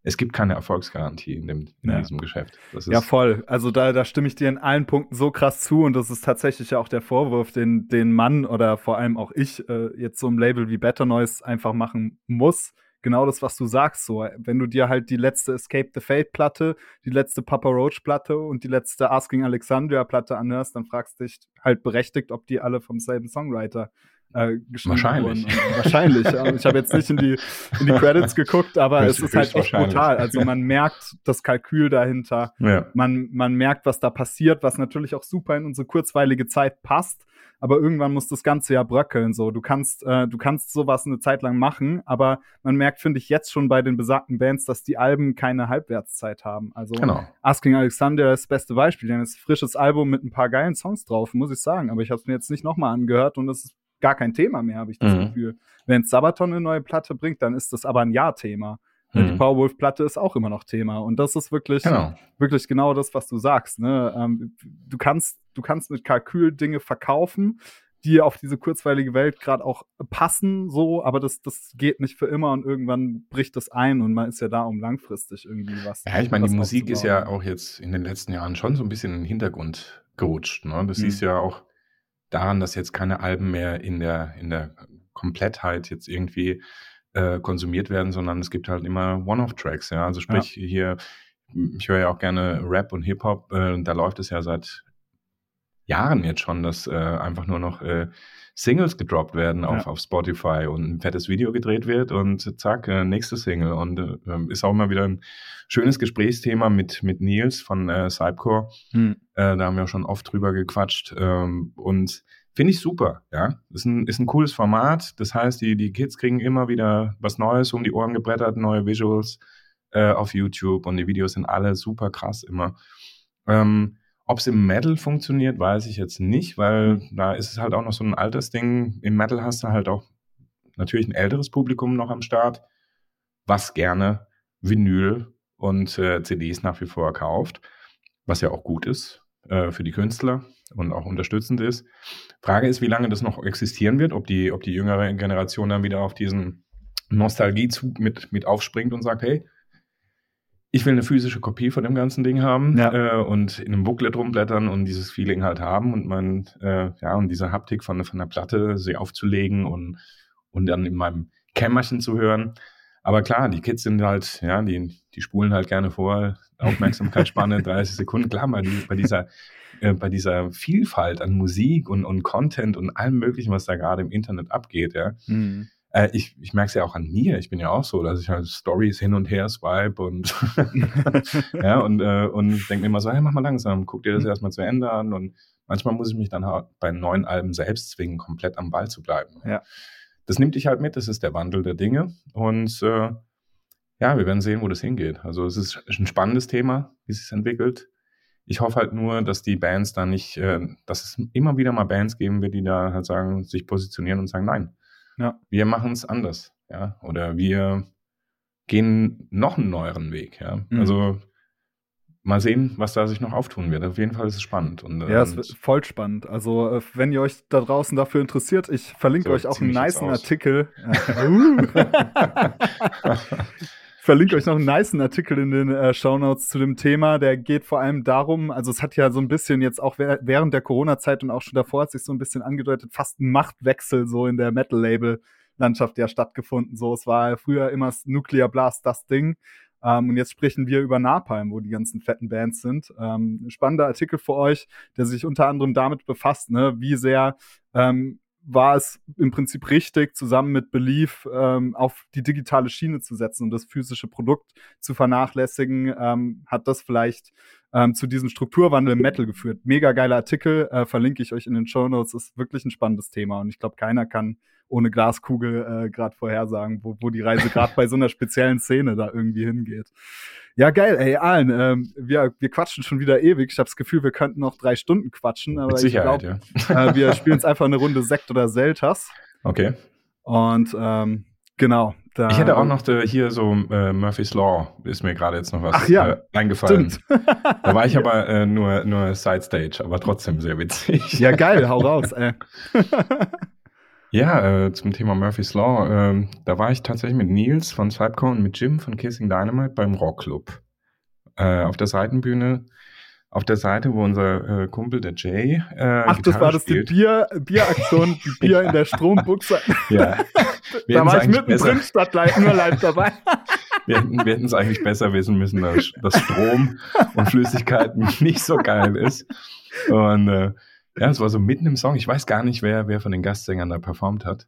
es gibt keine Erfolgsgarantie in, dem, in ja. diesem Geschäft. ja, voll. Also da, da stimme ich dir in allen Punkten so krass zu und das ist tatsächlich ja auch der Vorwurf, den, den Mann oder vor allem auch ich äh, jetzt so ein Label wie Better Noise einfach machen muss genau das, was du sagst. So, wenn du dir halt die letzte Escape the Fate Platte, die letzte Papa Roach Platte und die letzte Asking Alexandria Platte anhörst, dann fragst dich halt berechtigt, ob die alle vom selben Songwriter äh, geschrieben wahrscheinlich. wurden. wahrscheinlich. ja. Ich habe jetzt nicht in die, in die Credits geguckt, aber es ist halt echt brutal. Also man merkt das Kalkül dahinter. Ja. Man, man merkt, was da passiert, was natürlich auch super in unsere kurzweilige Zeit passt aber irgendwann muss das Ganze ja bröckeln. So, du kannst, äh, du kannst sowas eine Zeit lang machen, aber man merkt, finde ich, jetzt schon bei den besagten Bands, dass die Alben keine Halbwertszeit haben. Also genau. Asking Alexander ist das beste Beispiel. Haben jetzt ein frisches Album mit ein paar geilen Songs drauf, muss ich sagen. Aber ich habe es mir jetzt nicht nochmal angehört und es ist gar kein Thema mehr, habe ich das mhm. Gefühl. Wenn Sabaton eine neue Platte bringt, dann ist das aber ein Ja-Thema. Mhm. Die Powerwolf-Platte ist auch immer noch Thema. Und das ist wirklich, genau. wirklich genau das, was du sagst. Ne? Ähm, du, kannst, du kannst mit Kalkül Dinge verkaufen, die auf diese kurzweilige Welt gerade auch passen, so, aber das, das geht nicht für immer und irgendwann bricht das ein und man ist ja da, um langfristig irgendwie was. Ja, ich meine, die Musik ist ja auch jetzt in den letzten Jahren schon so ein bisschen in den Hintergrund gerutscht. Ne? Das mhm. ist ja auch daran, dass jetzt keine Alben mehr in der, in der Komplettheit jetzt irgendwie äh, konsumiert werden, sondern es gibt halt immer One-Off-Tracks, ja. Also sprich, ja. hier, ich höre ja auch gerne Rap und Hip-Hop, äh, da läuft es ja seit Jahren jetzt schon, dass äh, einfach nur noch äh, Singles gedroppt werden auf, Ja. auf Spotify und ein fettes Video gedreht wird und zack, äh, nächste Single. Und äh, ist auch immer wieder ein schönes Gesprächsthema mit, mit Nils von äh, Cypcore. Hm. Äh, da haben wir auch schon oft drüber gequatscht. Ähm, und finde ich super, ja. Ist ein, ist ein cooles Format. Das heißt, die, die Kids kriegen immer wieder was Neues um die Ohren gebrettert, neue Visuals äh, auf YouTube und die Videos sind alle super krass immer. Ähm, Ob es im Metal funktioniert, weiß ich jetzt nicht, weil da ist es halt auch noch so ein Altersding. Im Metal hast du halt auch natürlich ein älteres Publikum noch am Start, was gerne Vinyl und äh, CDs nach wie vor kauft, was ja auch gut ist äh, für die Künstler und auch unterstützend ist. Frage ist, wie lange das noch existieren wird, ob die, ob die jüngere Generation dann wieder auf diesen Nostalgiezug mit, mit aufspringt und sagt, hey, ich will eine physische Kopie von dem ganzen Ding haben Ja. äh, und in einem Booklet rumblättern und dieses Feeling halt haben und man, äh, ja, und diese Haptik von, von der Platte, sie aufzulegen und, und dann in meinem Kämmerchen zu hören. Aber klar, die Kids sind halt, ja, die, die spulen halt gerne vor, Aufmerksamkeitsspanne 30 Sekunden. Klar, bei, bei dieser äh, bei dieser Vielfalt an Musik und, und Content und allem möglichen, was da gerade im Internet abgeht, ja. Mhm. Äh, ich ich merke es ja auch an mir. Ich bin ja auch so, dass ich halt Stories hin und her swipe und ja und, äh, und denke mir immer so, hey, mach mal langsam, guck dir das erstmal zu Ende an. Und manchmal muss ich mich dann halt bei neuen Alben selbst zwingen, komplett am Ball zu bleiben. Ja. Das nimmt dich halt mit, das ist der Wandel der Dinge. Und äh, ja, wir werden sehen, wo das hingeht. Also es ist ein spannendes Thema, wie es sich entwickelt. Ich hoffe halt nur, dass die Bands da nicht, äh, dass es immer wieder mal Bands geben wird, die da halt sagen, sich positionieren und sagen, nein, Ja. wir machen es anders, ja, oder wir gehen noch einen neueren Weg, ja. Mhm. Also mal sehen, was da sich noch auftun wird. Auf jeden Fall ist es spannend. Und, Ja, es und wird voll spannend. Also, äh, wenn ihr euch da draußen dafür interessiert, ich verlinke So, euch auch einen aus. Artikel. Verlinke euch noch einen niceen Artikel in den äh, Shownotes zu dem Thema. Der geht vor allem darum, also es hat ja so ein bisschen jetzt auch wäh- während der Corona-Zeit und auch schon davor hat sich so ein bisschen angedeutet, fast ein Machtwechsel so in der Metal-Label-Landschaft ja stattgefunden. So, es war früher immer das Nuclear Blast das Ding. Ähm, und jetzt sprechen wir über Napalm, wo die ganzen fetten Bands sind. Ähm, spannender Artikel für euch, der sich unter anderem damit befasst, ne, wie sehr ähm, war es im Prinzip richtig, zusammen mit Belief ähm, auf die digitale Schiene zu setzen und das physische Produkt zu vernachlässigen, ähm, hat das vielleicht ähm, zu diesem Strukturwandel im Metal geführt. Mega geiler Artikel, äh, verlinke ich euch in den Show Notes, ist wirklich ein spannendes Thema und ich glaube, keiner kann ohne Glaskugel äh, gerade vorhersagen, wo, wo die Reise gerade bei so einer speziellen Szene da irgendwie hingeht. Ja, geil, ey, Alan, ähm, wir, wir quatschen schon wieder ewig. Ich habe das Gefühl, wir könnten noch drei Stunden quatschen, aber mit Sicherheit, ich glaube, ja. äh, wir spielen jetzt einfach eine Runde Sekt oder Seltas. Okay. Und ähm, genau. Ich hätte auch noch äh, hier so äh, Murphy's Law, ist mir gerade jetzt noch was Ach ja, äh, eingefallen. Stimmt. Da war ich aber äh, nur, nur Side Stage, aber trotzdem sehr witzig. ja, geil, hau raus, ey. Ja, äh, zum Thema Murphy's Law. ähm, da war ich tatsächlich mit Nils von Cypcore und mit Jim von Kissing Dynamite beim Rockclub. Äh, auf der Seitenbühne, auf der Seite, wo unser äh, Kumpel, der Jay, äh, Ach, das Gitarre war das die spielt. Bier, Bieraktion, die Bier in der Strombuchse. Ja. Wir da war ich mittendrin statt live, nur live dabei. Wir hätten wir es eigentlich besser wissen müssen, dass, dass Strom und Flüssigkeit nicht so geil ist. Und äh, ja, es war so mitten im Song. Ich weiß gar nicht, wer, wer von den Gastsängern da performt hat.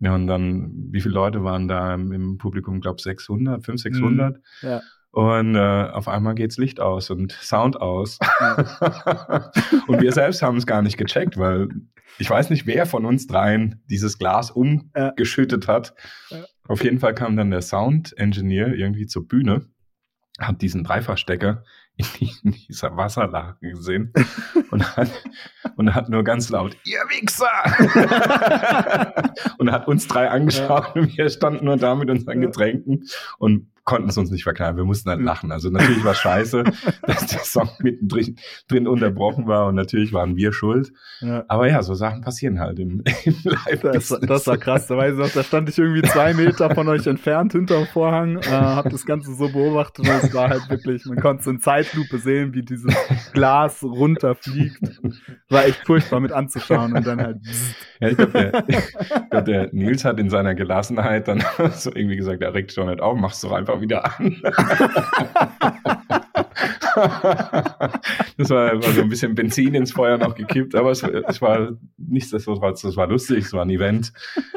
Ja, und dann, wie viele Leute waren da im, Publikum? Ich glaube 600, 500, 600. Ja. Und äh, auf einmal geht's Licht aus und Sound aus. und wir selbst haben es gar nicht gecheckt, weil ich weiß nicht, wer von uns dreien dieses Glas umgeschüttet hat. Ja. Auf jeden Fall kam dann der Sound-Engineer irgendwie zur Bühne, hat diesen Dreifachstecker in, die, in dieser Wasserlache gesehen und hat, und hat nur ganz laut, ihr Wichser! und hat uns drei angeschaut und wir standen nur da mit unseren Ja. Getränken und konnten es uns nicht verkneifen. Wir mussten halt lachen. Also natürlich war es scheiße, dass der Song mittendrin drin unterbrochen war und natürlich waren wir schuld. Ja. Aber ja, so Sachen passieren halt im, im live Das, das war krass. Da weiß ich noch, da stand ich irgendwie zwei Meter von euch entfernt hinterm Vorhang, äh, hab das Ganze so beobachtet und es war halt wirklich, man konnte so in Zeitlupe sehen, wie dieses Glas runterfliegt. War echt furchtbar mit anzuschauen und dann halt. Ja, ich glaube, der, ich glaub, der Nils hat in seiner Gelassenheit dann so irgendwie gesagt, er regt schon nicht auf, mach's doch einfach wieder an. das war, war, so ein bisschen Benzin ins Feuer noch gekippt, aber es, es war nichtsdestotrotz, es war lustig, es war ein Event.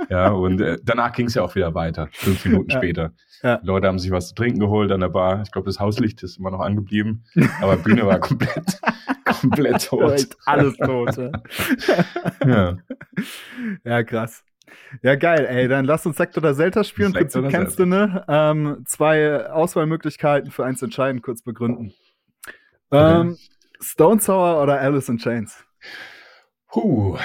Ja, und äh, danach ging es ja auch wieder weiter, fünf Minuten ja. später. Ja. Leute haben sich was zu trinken geholt an der Bar. Ich glaube, das Hauslicht ist immer noch angeblieben, aber Bühne war komplett, komplett tot. Alles tot. Ja. ja, krass. Ja, geil, ey. Dann lass uns Sektor oder Zelda spielen. Prinzip kennst du, ne? Ähm, zwei Auswahlmöglichkeiten für eins entscheiden, kurz begründen. Ähm, Stone Sour oder Alice in Chains? Huh,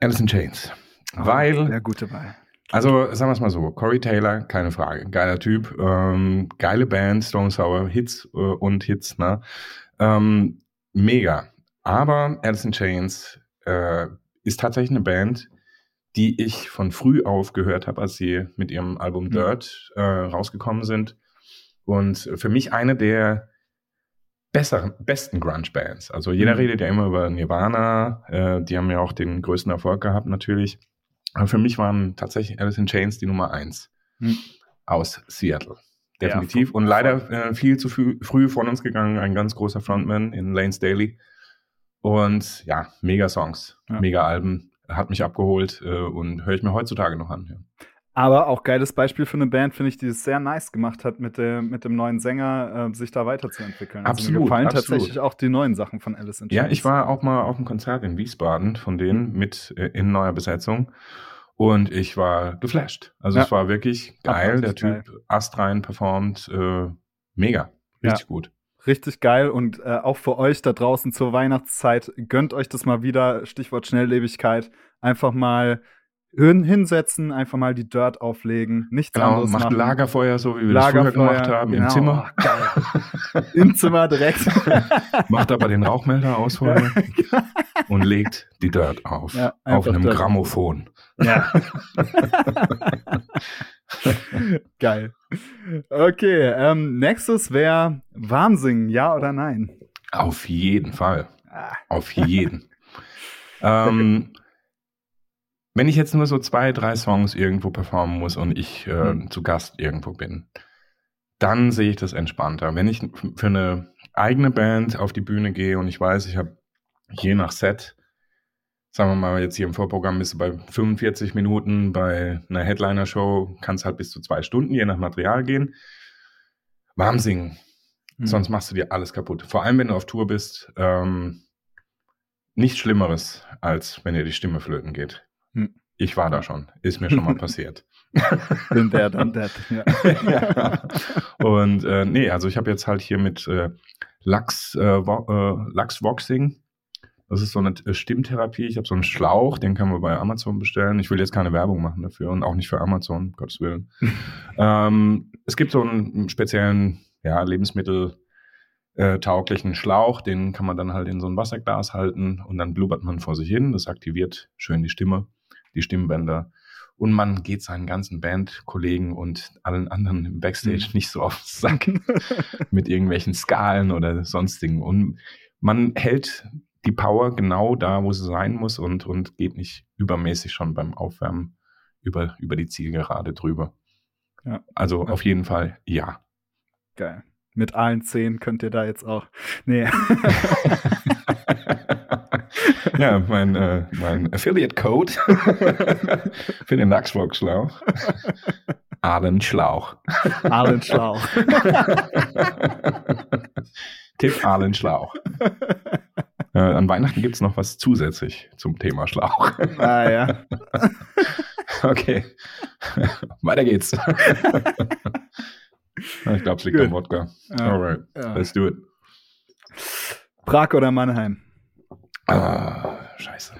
Alice in Chains. Oh, Weil. Ja, gute Wahl. Also, sagen wir es mal so: Corey Taylor, keine Frage. Geiler Typ. Ähm, geile Band, Stone Sour, Hits äh, und Hits, ne? Ähm, mega. Aber Alice in Chains äh, ist tatsächlich eine Band, die ich von früh auf gehört habe, als sie mit ihrem Album mhm. Dirt äh, rausgekommen sind. Und für mich eine der besseren, besten Grunge-Bands. Also jeder mhm. redet ja immer über Nirvana, äh, die haben ja auch den größten Erfolg gehabt natürlich. Aber für mich waren tatsächlich Alice in Chains die Nummer eins mhm. aus Seattle. Definitiv. Ja, Und leider äh, viel zu früh, früh von uns gegangen, ein ganz großer Frontman in Lane Staley. Und ja, mega Songs, ja. mega Alben hat mich abgeholt äh, und höre ich mir heutzutage noch an. Ja. Aber auch geiles Beispiel für eine Band, finde ich, die es sehr nice gemacht hat, mit, der, mit dem neuen Sänger äh, sich da weiterzuentwickeln. Also absolut. Mir gefallen absolut. tatsächlich auch die neuen Sachen von Alice in Chains. Ja, ich war auch mal auf einem Konzert in Wiesbaden von denen mit äh, in neuer Besetzung. Und ich war geflasht. Also ja. es war wirklich geil. Der Typ geil. astrein performt. Äh, mega. Richtig ja. gut richtig geil und äh, auch für euch da draußen zur Weihnachtszeit gönnt euch das mal wieder. Stichwort Schnelllebigkeit. Einfach mal hinsetzen, einfach mal die Dirt auflegen, nichts genau, anderes macht machen. Lagerfeuer, so wie wir Lagerfeuer, das früher gemacht haben, genau, im Zimmer. Oh, Im Zimmer direkt. macht aber den Rauchmelder aus vorher und legt die Dirt auf. Ja, auf einem Dirt. Grammophon. Ja. Geil. Okay, ähm, nächstes wäre Warmsingen, ja oder nein? Auf jeden Fall. Ah. Auf jeden. ähm, wenn ich jetzt nur so zwei, drei Songs irgendwo performen muss und ich äh, mhm. zu Gast irgendwo bin, dann sehe ich das entspannter. Wenn ich für eine eigene Band auf die Bühne gehe und ich weiß, ich habe je nach Set sagen wir mal, jetzt hier im Vorprogramm bist du bei 45 Minuten, bei einer Headliner-Show kann es halt bis zu zwei Stunden, je nach Material gehen. Warm singen. Mhm. Sonst machst du dir alles kaputt. Vor allem, wenn du auf Tour bist. Ähm, nichts Schlimmeres, als wenn dir die Stimme flöten geht. Mhm. Ich war da schon. Ist mir schon mal passiert. Bin der, dann. Ja. ja. Und äh, nee, also ich habe jetzt halt hier mit äh, Lachs, äh, äh Lachsvoxing das ist so eine äh, Stimmtherapie. Ich habe so einen Schlauch, den kann man bei Amazon bestellen. Ich will jetzt keine Werbung machen dafür und auch nicht für Amazon, um Gottes Willen. ähm, es gibt so einen speziellen ja, Lebensmittel äh, tauglichen Schlauch, den kann man dann halt in so ein Wasserglas halten und dann blubbert man vor sich hin. Das aktiviert schön die Stimme, die Stimmbänder. Und man geht seinen ganzen Bandkollegen und allen anderen im Backstage mhm. nicht so auf den Sack mit irgendwelchen Skalen oder sonstigen. Und man hält die Power genau da, wo sie sein muss und, und geht nicht übermäßig schon beim Aufwärmen über, über die Zielgerade drüber. Ja. Also auf jeden Fall ja. Geil. Mit allen zehn könnt ihr da jetzt auch. Nee. ja, mein, äh, mein Affiliate-Code für den Lachsbox-Schlauch. Arlen Schlauch. Arlen Schlauch. Tipp Arlen Schlauch. Äh, an Weihnachten gibt es noch was zusätzlich zum Thema Schlauch. Ah ja. okay. Weiter geht's. ich glaube, es liegt Good. am Wodka. Ja. Alright, ja. let's do it. Prag oder Mannheim? Ah, scheiße.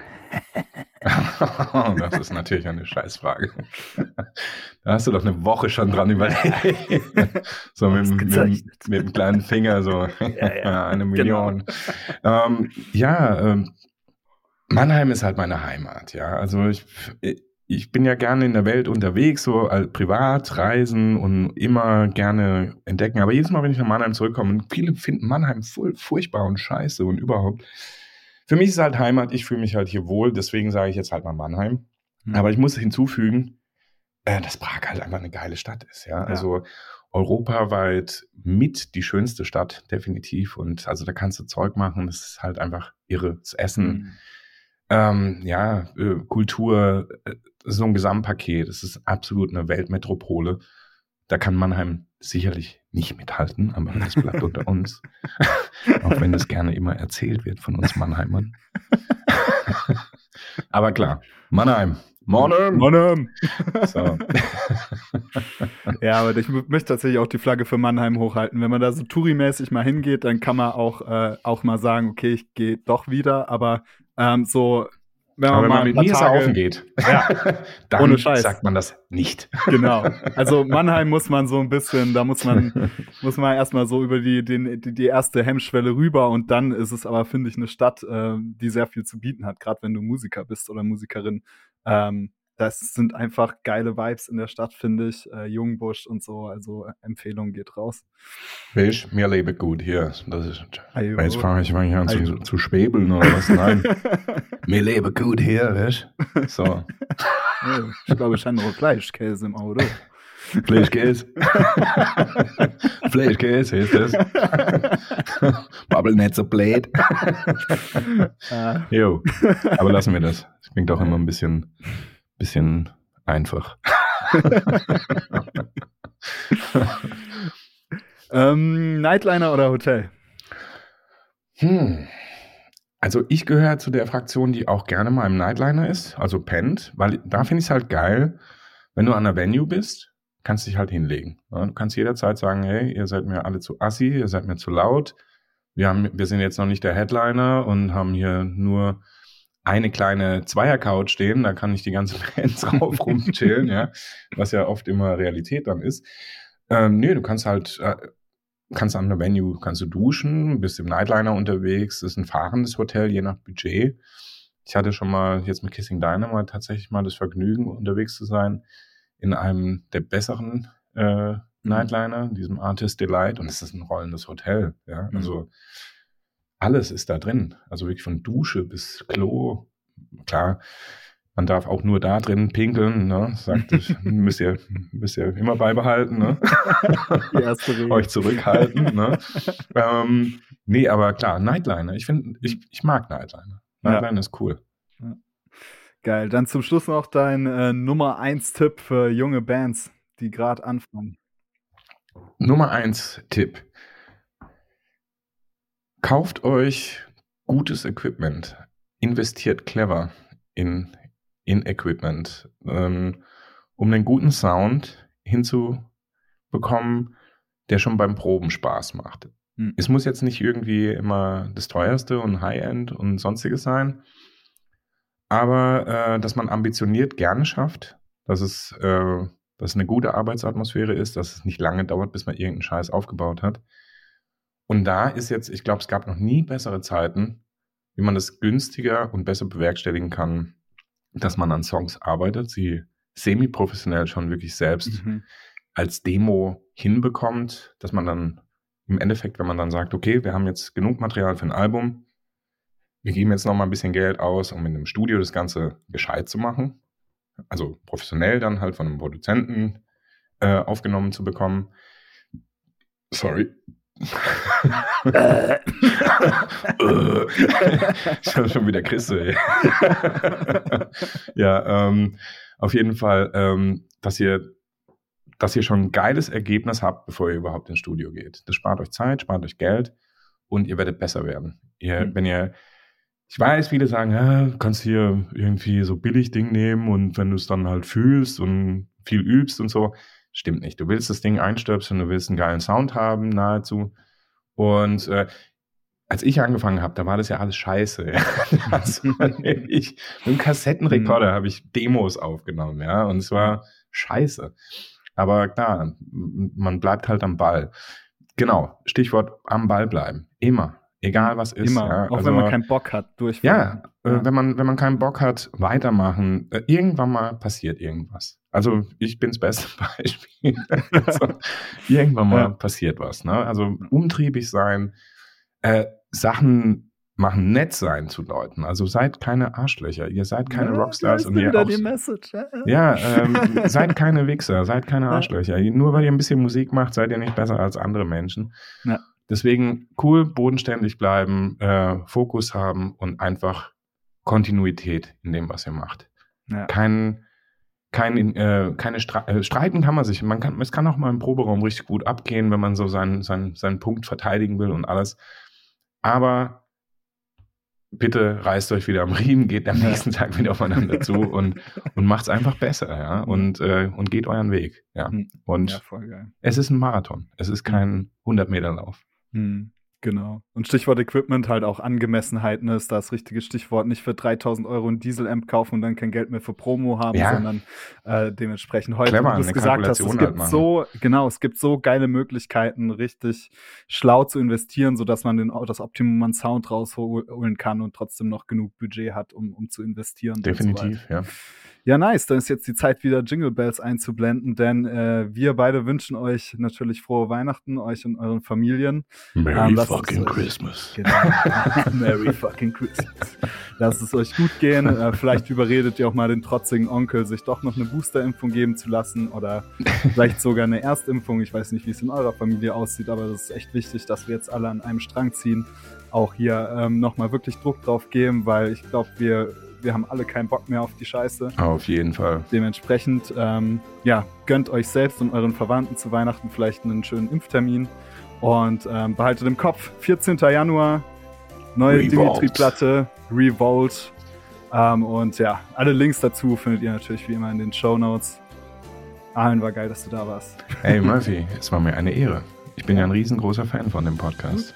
das ist natürlich eine Scheißfrage. Da hast du doch eine Woche schon dran überlegt. so mit, mit, mit, dem kleinen Finger, so ja, ja. eine genau. Million. Genau. Ähm, ja, ähm, Mannheim ist halt meine Heimat, ja. Also ich, ich bin ja gerne in der Welt unterwegs, so privat, reisen und immer gerne entdecken. Aber jedes Mal, wenn ich nach Mannheim zurückkomme, viele finden Mannheim voll furchtbar und scheiße und überhaupt. Für mich ist halt Heimat, ich fühle mich halt hier wohl, deswegen sage ich jetzt halt mal Mannheim. Mhm. Aber ich muss hinzufügen, äh, dass Prag halt einfach eine geile Stadt ist, ja. ja. Also, europaweit mit die schönste Stadt, definitiv. Und also da kannst du Zeug machen, das ist halt einfach irre. Das Essen, mhm. ähm, ja, äh, Kultur, äh, so ein Gesamtpaket. Es ist absolut eine Weltmetropole. Da kann Mannheim sicherlich nicht mithalten, aber das bleibt unter uns. Auch wenn das gerne immer erzählt wird von uns Mannheimern. aber klar, Mannheim, Monum! Monum! So. ja, aber ich möchte tatsächlich auch die Flagge für Mannheim hochhalten. Wenn man da so Touri-mäßig mal hingeht, dann kann man auch, äh, auch mal sagen, okay, ich gehe doch wieder, aber ähm, so wenn man, mal mit mir saufen geht, ja, dann Ohne Scheiß. sagt man das nicht. Genau. Also Mannheim muss man so ein bisschen, da muss man, muss man erstmal so über die, den, die, die erste Hemmschwelle rüber und dann ist es aber, finde ich, eine Stadt, äh, die sehr viel zu bieten hat, gerade wenn du Musiker bist oder Musikerin. Ähm, das sind einfach geile Vibes in der Stadt, finde ich. Äh, Jungbusch und so, also äh, Empfehlung geht raus. Weißt, mir lebe gut hier. Das ist, jetzt fange ich mal an zu, zu, schwebeln oder was? Nein. mir lebe gut hier, weißt So. ich glaube, ich habe noch Fleischkäse im Auto. Fleischkäse. Fleischkäse ist das. Bubble nicht so blöd. Ah. Jo, aber lassen wir das. Das klingt auch immer ein bisschen bisschen einfach. ähm, Nightliner oder Hotel? Hm. Also ich gehöre zu der Fraktion, die auch gerne mal im Nightliner ist, also pennt, weil da finde ich es halt geil, wenn du an der Venue bist, kannst du dich halt hinlegen. Du kannst jederzeit sagen, hey, ihr seid mir alle zu assi, ihr seid mir zu laut. Wir, haben, wir sind jetzt noch nicht der Headliner und haben hier nur eine kleine Zweier-Couch stehen, da kann ich die ganze Band drauf rumchillen, ja, was ja oft immer Realität dann ist. Ähm, nee, du kannst halt, äh, kannst an der Venue, kannst du duschen, bist im Nightliner unterwegs, das ist ein fahrendes Hotel, je nach Budget. Ich hatte schon mal jetzt mit Kissing Dynamite tatsächlich mal das Vergnügen, unterwegs zu sein in einem der besseren äh, mhm. Nightliner, diesem Artist Delight, und es ist ein rollendes Hotel, ja, mhm. Alles ist da drin. Also wirklich von Dusche bis Klo. Klar, man darf auch nur da drin pinkeln, ne? Sagt ich, müsst ihr, müsst ihr immer beibehalten, ne? Euch zurückhalten, ne? ähm, nee, aber klar, Nightliner. Ich finde, ich, ich mag Nightliner. Nightliner ja. ist cool. Geil. Dann zum Schluss noch dein äh, Nummer 1 Tipp für junge Bands, die gerade anfangen. Nummer 1 Tipp. Kauft euch gutes Equipment. Investiert clever in, in Equipment, ähm, um einen guten Sound hinzubekommen, der schon beim Proben Spaß macht. Hm. Es muss jetzt nicht irgendwie immer das teuerste und High-End und sonstiges sein, aber äh, dass man ambitioniert gerne schafft, dass es, äh, dass es eine gute Arbeitsatmosphäre ist, dass es nicht lange dauert, bis man irgendeinen Scheiß aufgebaut hat. Und da ist jetzt, ich glaube, es gab noch nie bessere Zeiten, wie man das günstiger und besser bewerkstelligen kann, dass man an Songs arbeitet, sie semi-professionell schon wirklich selbst mhm. als Demo hinbekommt, dass man dann im Endeffekt, wenn man dann sagt, okay, wir haben jetzt genug Material für ein Album, wir geben jetzt noch mal ein bisschen Geld aus, um in einem Studio das Ganze gescheit zu machen, also professionell dann halt von einem Produzenten äh, aufgenommen zu bekommen. Sorry, äh. ich habe schon wieder Chrisse. ja, ähm, auf jeden Fall, ähm, dass ihr, dass ihr schon ein geiles Ergebnis habt, bevor ihr überhaupt ins Studio geht. Das spart euch Zeit, spart euch Geld und ihr werdet besser werden. Ihr, mhm. Wenn ihr, ich weiß, viele sagen, ja, du kannst hier irgendwie so billig Ding nehmen und wenn du es dann halt fühlst und viel übst und so, Stimmt nicht. Du willst das Ding einstöpseln, du willst einen geilen Sound haben, nahezu. Und äh, als ich angefangen habe, da war das ja alles scheiße. also, ich, mit einem Kassettenrekorder mhm. habe ich Demos aufgenommen, ja, und es war scheiße. Aber klar, man bleibt halt am Ball. Genau, Stichwort am Ball bleiben. Immer. Egal was ist. Immer, ja. auch also, wenn man keinen Bock hat, durchfahren. Ja, äh, ja, wenn, man, wenn man keinen Bock hat, weitermachen. Äh, irgendwann mal passiert irgendwas. Also ich bin das beste Beispiel. also, irgendwann mal ja. passiert was. Ne? Also umtriebig sein, äh, Sachen machen, nett sein zu Leuten. Also seid keine Arschlöcher. Ihr seid keine Ja, Rockstars und ihr auch, die Message. Ja. ähm, seid keine Wichser, seid keine. Arschlöcher. Nur weil ihr ein bisschen Musik macht, seid ihr nicht besser als andere Menschen. Ja. Deswegen cool, bodenständig bleiben, äh, Fokus haben und einfach Kontinuität in dem, was ihr macht. Ja. Kein, kein, äh, keine Stre äh, streiten kann man sich. Man kann, es kann auch mal im Proberaum richtig gut abgehen, wenn man so seinen, seinen, seinen Punkt verteidigen will und alles. Aber bitte reißt euch wieder am Riemen, geht am nächsten Tag wieder aufeinander zu und, und macht's einfach besser, ja. Und, äh, und geht euren Weg. Ja. Hm. Und ja, es ist ein Marathon. Es ist kein 100-Meter-Lauf. Hm, genau. Und Stichwort Equipment halt auch Angemessenheit, ne, ist das richtige Stichwort. Nicht für 3000 Euro ein Diesel-Amp kaufen und dann kein Geld mehr für Promo haben, Ja. sondern äh, dementsprechend heute, Clever, wie du es gesagt hast, es gibt halt so, genau, es gibt so geile Möglichkeiten, richtig schlau zu investieren, sodass man den, das Optimum an Sound rausholen kann und trotzdem noch genug Budget hat, um, um zu investieren. und so. Definitiv, ja. Ja, nice. Dann ist jetzt die Zeit, wieder Jingle Bells einzublenden, denn äh, wir beide wünschen euch natürlich frohe Weihnachten, euch und euren Familien. Merry Ähm, fucking Christmas. Genau. Merry fucking Christmas. Lasst es euch gut gehen. Äh, vielleicht überredet ihr auch mal den trotzigen Onkel, sich doch noch eine Boosterimpfung geben zu lassen oder vielleicht sogar eine Erstimpfung. Ich weiß nicht, wie es in eurer Familie aussieht, aber das ist echt wichtig, dass wir jetzt alle an einem Strang ziehen. Auch hier ähm, nochmal wirklich Druck drauf geben, weil ich glaube, wir, wir haben alle keinen Bock mehr auf die Scheiße. Auf jeden Fall. Dementsprechend, ähm, ja, gönnt euch selbst und euren Verwandten zu Weihnachten vielleicht einen schönen Impftermin. Und ähm, behaltet im Kopf, 14. Januar, neue. Dimitri-Platte, Revolt. Ähm, und ja, alle Links dazu findet ihr natürlich wie immer in den Show Notes. Allen war geil, dass du da warst. Hey Murphy, es war mir eine Ehre. Ich bin ja ein riesengroßer Fan von dem Podcast.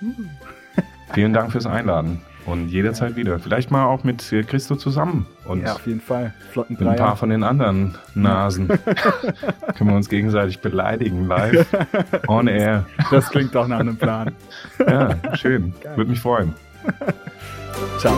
Vielen Dank fürs Einladen und jederzeit wieder. Vielleicht mal auch mit äh, Christo zusammen und ja, auf jeden Fall. Flotten mit ein paar von den anderen Nasen. Können wir uns gegenseitig beleidigen live on air. Das klingt doch nach einem Plan. Ja, schön. Geil. Würde mich freuen. Ciao.